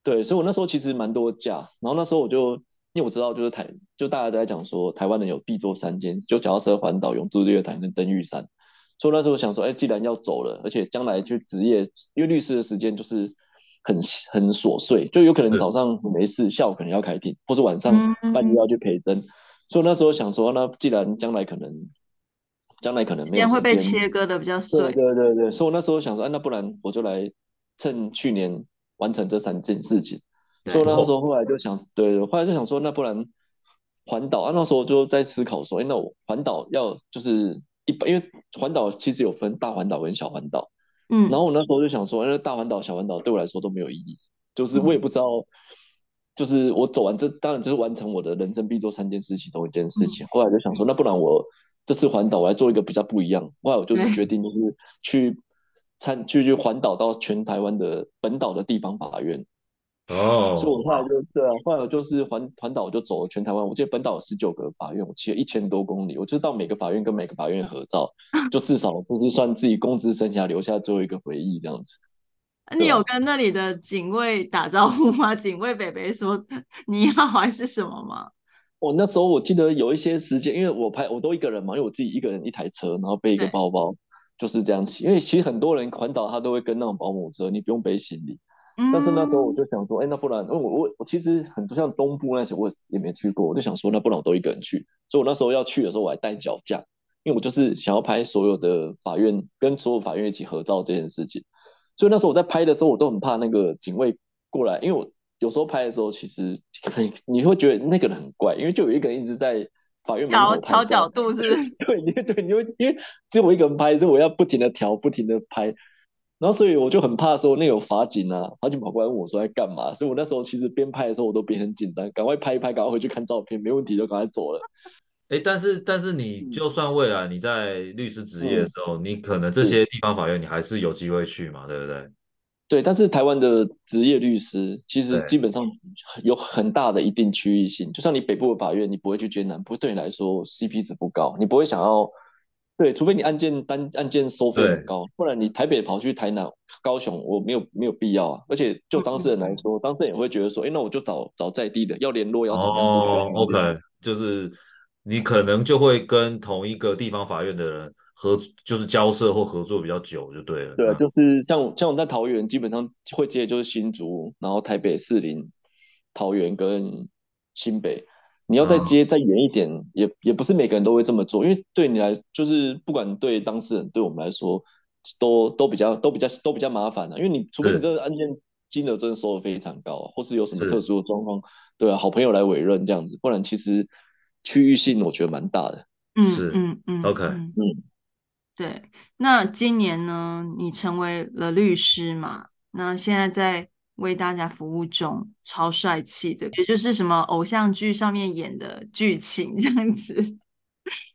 对，所以我那时候其实蛮多假，然后那时候我就因为我知道就是台，就大家都在讲说台湾人有必做三件，就脚踏车环岛、永驻日月潭跟登玉山，所以那时候我想说，哎，既然要走了，而且将来去职业，因为律师的时间就是。很很琐碎，就有可能早上没事，下午可能要开庭，或是晚上半夜要去陪诊。所以那时候想说，那既然将来可能，将来可能没有时间，会被切割的比较碎。对对对对，所以我那时候想说，哎，那不然我就来趁去年完成这三件事情。所以那时候后来就想，对，后来就想说，那不然环岛啊，那时候就在思考说，哎，那我环岛要就是一般，因为环岛其实有分大环岛跟小环岛。嗯，然后我那时候就想说，因为大环岛、小环岛对我来说都没有意义，就是我也不知道，嗯、就是我走完这，当然就是完成我的人生必做三件事其中一件事情。嗯、后来就想说，那不然我这次环岛我来做一个比较不一样。后来我就是决定，就是去参去去环岛到全台湾的本岛的地方法院。哦，oh, 所以我后来就对啊，后来就是环环岛，我就走了全台湾。我记得本岛有十九个法院，我骑了一千多公里，我就到每个法院跟每个法院合照，就至少不是算自己公职生涯留下最后一个回忆这样子。你有跟那里的警卫打招呼吗？警卫北北说你好还是什么吗？我那时候我记得有一些时间，因为我拍我都一个人嘛，因为我自己一个人一台车，然后背一个包包，就是这样骑。因为其实很多人环岛他都会跟那种保姆车，你不用背行李。但是那时候我就想说，哎、欸，那不然，因为我我我其实很多像东部那些我也没去过，我就想说，那不然我都一个人去。所以我那时候要去的时候，我还带脚架，因为我就是想要拍所有的法院跟所有法院一起合照这件事情。所以那时候我在拍的时候，我都很怕那个警卫过来，因为我有时候拍的时候，其实很你会觉得那个人很怪，因为就有一个人一直在法院调调角度，是不是？对，因为对，你会因为只有我一个人拍，所以我要不停的调，不停的拍。然后，所以我就很怕说那有法警啊，法警跑过来问我说在干嘛，所以我那时候其实边拍的时候我都边很紧张，赶快拍一拍，赶快回去看照片，没问题就赶快走了。哎，但是但是你就算未来你在律师职业的时候，嗯、你可能这些地方法院你还是有机会去嘛，对不对？对，但是台湾的职业律师其实基本上有很大的一定区域性，就像你北部的法院，你不会去接南部，对你来说 CP 值不高，你不会想要。对，除非你案件单案件收费很高，不然你台北跑去台南、高雄，我没有没有必要啊。而且就当事人来说，嗯、当事人也会觉得说，哎，那我就找找在地的，要联络要找联络。哦，OK，就是你可能就会跟同一个地方法院的人合，就是交涉或合作比较久就对了。对，就是像像我在桃园，基本上会接的就是新竹，然后台北、士林、桃园跟新北。你要再接再远一点，嗯、也也不是每个人都会这么做，因为对你来，就是不管对当事人，对我们来说，都都比较都比较都比较麻烦的、啊。因为你除非你这个案件金额真的收的非常高，是或是有什么特殊的状况，对啊，好朋友来委任这样子，不然其实区域性我觉得蛮大的。嗯是嗯嗯，OK，嗯，对。那今年呢，你成为了律师嘛？那现在在。为大家服务中，超帅气的，也就是什么偶像剧上面演的剧情这样子。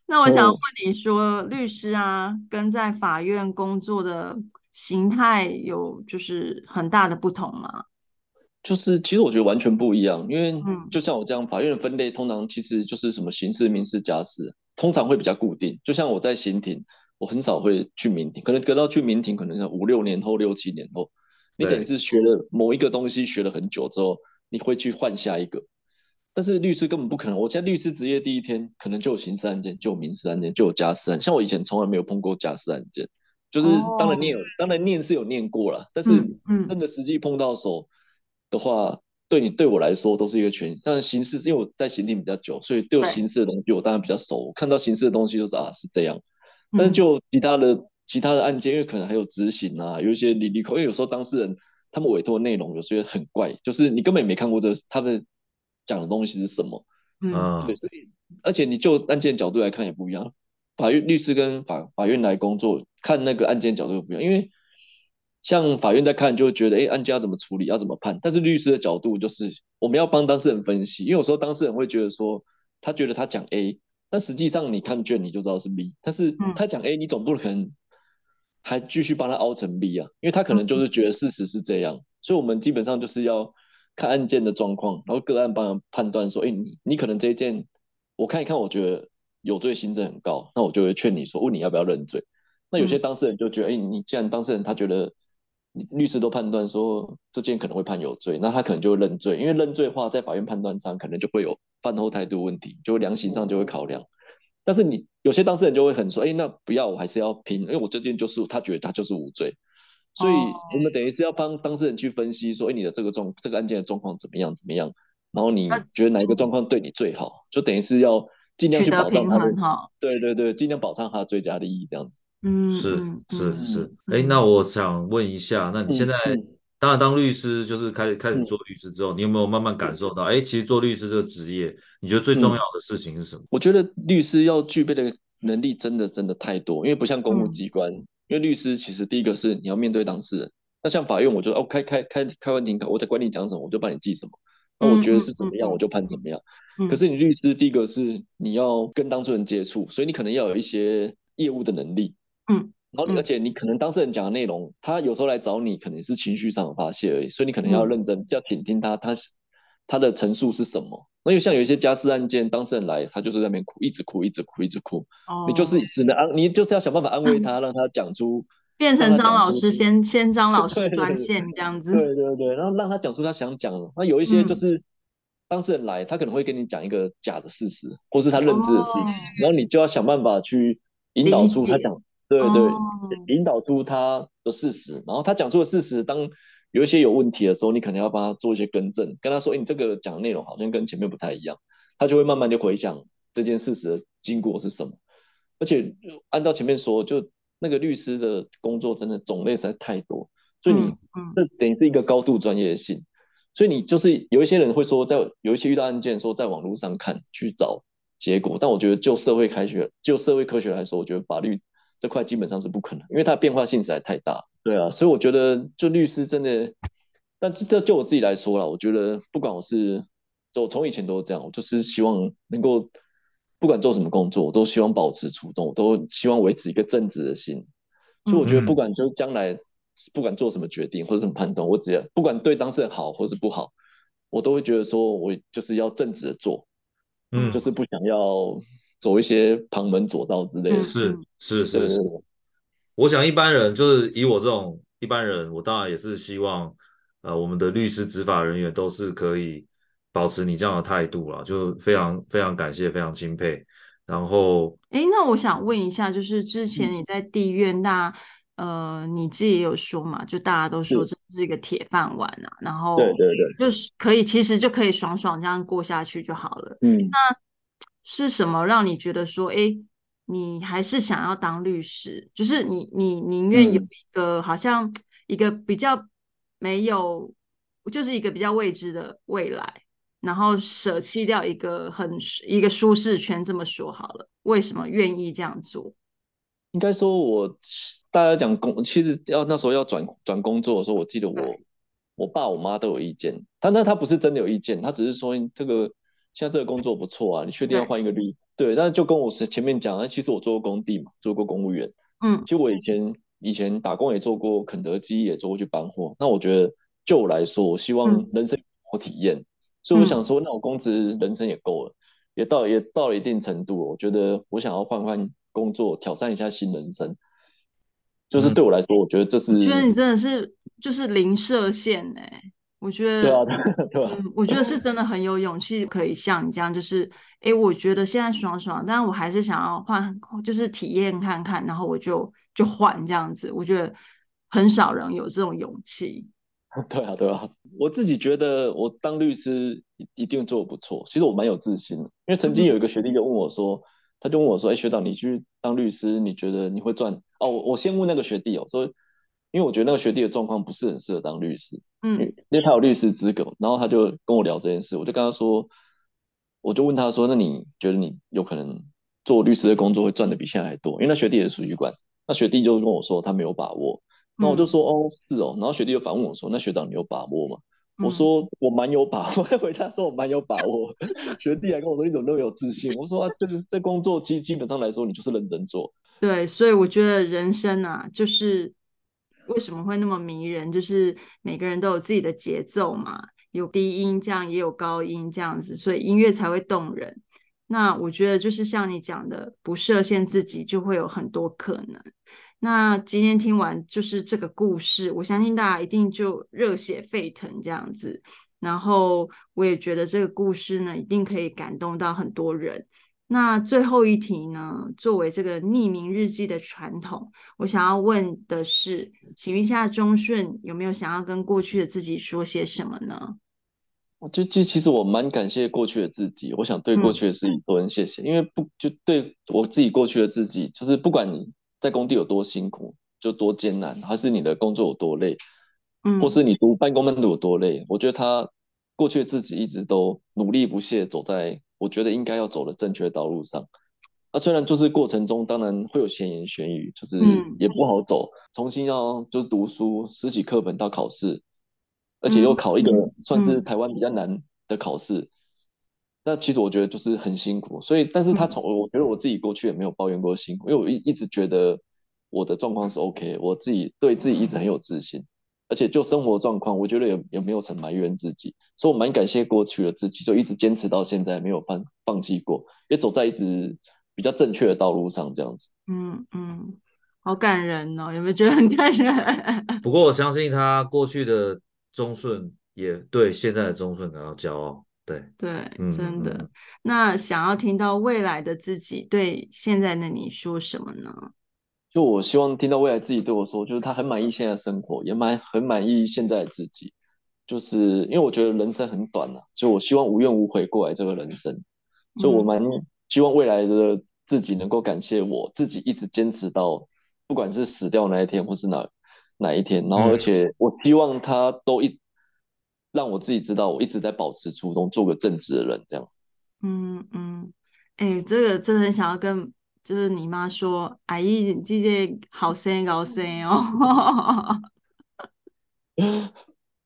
那我想问你说，哦、律师啊，跟在法院工作的形态有就是很大的不同吗？就是其实我觉得完全不一样，因为就像我这样，法院的分类通常其实就是什么刑事、民事、家事，通常会比较固定。就像我在刑庭，我很少会去民庭，可能隔到去民庭，可能是五六年后、六七年后。你等于是学了某一个东西，学了很久之后，你会去换下一个。但是律师根本不可能。我现在律师职业第一天，可能就有刑事案件，就有民事案件，就有家事案。像我以前从来没有碰过家事案件，就是当然念有，当然念是有念过了，但是真的实际碰到手的话，对你对我来说都是一个全。但是刑事，因为我在刑庭比较久，所以对我刑事的东西我当然比较熟。我看到刑事的东西就是啊是这样，但是就其他的其他的案件，因为可能还有执行啊，有一些你你可，因为有时候当事人他们委托内容有些很怪，就是你根本也没看过这他们讲的东西是什么。嗯，对，所以而且你就案件角度来看也不一样。法院律师跟法法院来工作，看那个案件角度不一样，因为像法院在看，就会觉得，哎，案件要怎么处理，要怎么判。但是律师的角度就是，我们要帮当事人分析，因为有时候当事人会觉得说，他觉得他讲 A，但实际上你看卷你就知道是 B，但是他讲 A，你总不可能还继续帮他凹成 B 啊，因为他可能就是觉得事实是这样，所以我们基本上就是要看案件的状况，然后个案帮他判断说，哎，你你可能这一件，我看一看，我觉得。有罪心证很高，那我就会劝你说，问你要不要认罪。那有些当事人就觉得，哎、你既然当事人他觉得，律师都判断说这件可能会判有罪，那他可能就会认罪。因为认罪的话，在法院判断上可能就会有犯后态度问题，就会量刑上就会考量。但是你有些当事人就会很说，哎、欸，那不要，我还是要拼，因为我这件就是他觉得他就是无罪。所以我们等于是要帮当事人去分析说，哎、欸，你的这个状这个案件的状况怎么样怎么样，然后你觉得哪一个状况对你最好，就等于是要。尽量去保障他的，对对对，尽量保障他的最佳利益，这样子。嗯，是是是。哎，那我想问一下，那你现在当然当律师，就是开始开始做律师之后，你有没有慢慢感受到，哎，其实做律师这个职业，你觉得最重要的事情是什么？我觉得律师要具备的能力真的真的太多，因为不像公务机关，因为律师其实第一个是你要面对当事人，那像法院，我就哦开开开开完庭，我在管你讲什么，我就帮你记什么。那我觉得是怎么样，我就判怎么样。嗯嗯、可是你律师，第一个是你要跟当事人接触，所以你可能要有一些业务的能力。嗯，然后而且你可能当事人讲的内容，他有时候来找你，可能是情绪上的发泄而已，所以你可能要认真，要倾听他，他他的陈述是什么。那又像有一些家事案件，当事人来，他就是在那边哭，一直哭，一直哭，一直哭。哦，你就是只能安，你就是要想办法安慰他，嗯、让他讲出。变成张老师先先张老 师专线这样子，对对对，然后让他讲出他想讲的。那有一些就是当事人来，他可能会跟你讲一个假的事实，或是他认知的事情，然后你就要想办法去引导出他讲，对对，引导出他的事实。然后他讲出的事实，当有一些有问题的时候，你可能要帮他做一些更正，跟他说：“哎，你这个讲的内容好像跟前面不太一样。”他就会慢慢就回想这件事实的经过是什么。而且按照前面说，就。那个律师的工作真的种类实在太多，所以你这等于是一个高度专业性。所以你就是有一些人会说，在有一些遇到案件，说在网络上看去找结果，但我觉得就社会科学、就社会科学来说，我觉得法律这块基本上是不可能，因为它变化性实在太大。对啊，所以我觉得就律师真的，但这就我自己来说啦，我觉得不管我是，就从以前都是这样，我就是希望能够。不管做什么工作，我都希望保持初衷，我都希望维持一个正直的心。所以我觉得，不管就是将来，不管做什么决定或者什么判断，我只要不管对当事人好或是不好，我都会觉得说我就是要正直的做，嗯，就是不想要走一些旁门左道之类的。是是是是，我想一般人就是以我这种一般人，我当然也是希望，呃，我们的律师执法人员都是可以。保持你这样的态度了，就非常非常感谢，非常钦佩。然后，哎，那我想问一下，就是之前你在地院，那、嗯、呃，你自己也有说嘛，就大家都说这是一个铁饭碗啊，然后对对对，就是可以，其实就可以爽爽这样过下去就好了。嗯，那是什么让你觉得说，哎，你还是想要当律师？就是你你宁愿有一个好像一个比较没有，就是一个比较未知的未来。然后舍弃掉一个很一个舒适圈，这么说好了，为什么愿意这样做？应该说我，我大家讲工，其实要那时候要转转工作的时候，我记得我我爸我妈都有意见，但那他不是真的有意见，他只是说这个现在这个工作不错啊，你确定要换一个律？对，对，但是就跟我是前面讲，那其实我做过工地嘛，做过公务员，嗯，其实我以前以前打工也做过肯德基，也做过去搬货，那我觉得就我来说，我希望人生有体验。嗯所以我想说，那我工资人生也够了，嗯、也到也到了一定程度，我觉得我想要换换工作，挑战一下新人生。就是对我来说，我觉得这是。我觉得你真的是就是零设限哎、欸。我觉得，对啊，对啊，嗯，我觉得是真的很有勇气，可以像你这样，就是，哎，我觉得现在爽爽，但是我还是想要换，就是体验看看，然后我就就换这样子。我觉得很少人有这种勇气。对啊，对啊，我自己觉得我当律师一定做的不错。其实我蛮有自信的，因为曾经有一个学弟就问我说，嗯、他就问我说，哎，学长，你去当律师，你觉得你会赚？哦，我我先问那个学弟哦，说。因为我觉得那个学弟的状况不是很适合当律师，嗯，因为他有律师资格，然后他就跟我聊这件事，我就跟他说，我就问他说，那你觉得你有可能做律师的工作会赚的比现在还多？因为那学弟也是书记官，那学弟就跟我说他没有把握，那我就说、嗯、哦是哦，然后学弟又反问我说，那学长你有把握吗？嗯、我说我蛮有把握，回答说我蛮有把握，学弟还跟我说你怎么那么有自信？我说啊，这个这工作其实基本上来说你就是认真做，对，所以我觉得人生啊就是。为什么会那么迷人？就是每个人都有自己的节奏嘛，有低音这样，也有高音这样子，所以音乐才会动人。那我觉得就是像你讲的，不设限自己，就会有很多可能。那今天听完就是这个故事，我相信大家一定就热血沸腾这样子。然后我也觉得这个故事呢，一定可以感动到很多人。那最后一题呢？作为这个匿名日记的传统，我想要问的是，请问一下钟顺有没有想要跟过去的自己说些什么呢？我就其其实我蛮感谢过去的自己，我想对过去的自己多人谢谢，嗯、因为不就对我自己过去的自己，就是不管你在工地有多辛苦，就多艰难，还是你的工作有多累，嗯，或是你读半工半读有多累，我觉得他过去的自己一直都努力不懈走在。我觉得应该要走的正确道路上，那、啊、虽然就是过程中当然会有闲言闲语，就是也不好走，嗯、重新要就是读书，拾起课本到考试，而且又考一个算是台湾比较难的考试，嗯、那其实我觉得就是很辛苦。所以，但是他从我觉得我自己过去也没有抱怨过辛苦，因为我一一直觉得我的状况是 OK，我自己对自己一直很有自信。而且就生活状况，我觉得也也没有曾埋怨自己，所以我蛮感谢过去的自己，就一直坚持到现在，没有放放弃过，也走在一直比较正确的道路上，这样子。嗯嗯，好感人哦，有没有觉得很感人？不过我相信他过去的忠顺也对现在的忠顺感到骄傲。对对，真的。嗯、那想要听到未来的自己对现在的你说什么呢？就我希望听到未来自己对我说，就是他很满意现在生活，也蛮很满意现在的自己。就是因为我觉得人生很短呐、啊，就我希望无怨无悔过来这个人生。就我蛮希望未来的自己能够感谢我自己一直坚持到，不管是死掉那一天或是哪哪一天，然后而且我希望他都一让我自己知道，我一直在保持初衷，做个正直的人，这样。嗯嗯，哎、欸，这个真的很想要跟。就是你妈说：“阿姨，这些好声高声哦。”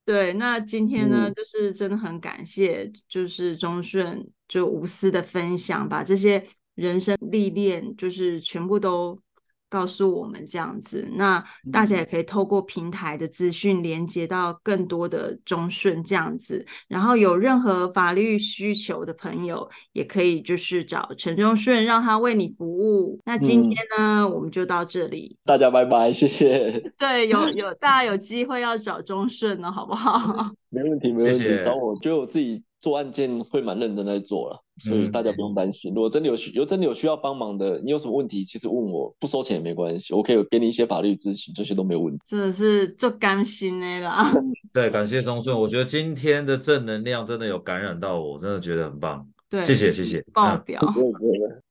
对，那今天呢，嗯、就是真的很感谢，就是忠顺就无私的分享，把这些人生历练，就是全部都。告诉我们这样子，那大家也可以透过平台的资讯连接到更多的中顺这样子，然后有任何法律需求的朋友，也可以就是找陈忠顺，让他为你服务。那今天呢，嗯、我们就到这里，大家拜拜，谢谢。对，有有大家有机会要找中顺呢，好不好？没问题，没问题，谢谢找我，觉得我自己。做案件会蛮认真在做了，所以大家不用担心。嗯、如果真的有需，有真的有需要帮忙的，你有什么问题，其实问我不收钱也没关系，我可以给你一些法律咨询，这些都没有问题。真的是做甘心的啦。对，感谢钟顺，我觉得今天的正能量真的有感染到我，真的觉得很棒。对，谢谢谢谢。爆表。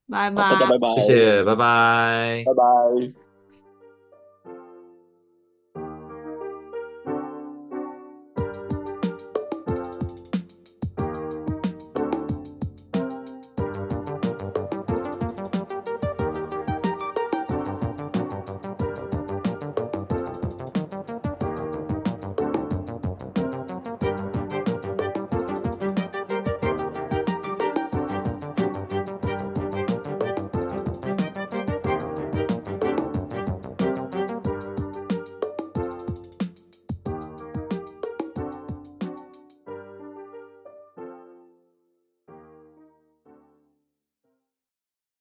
拜拜，拜拜，谢谢，拜拜，拜拜。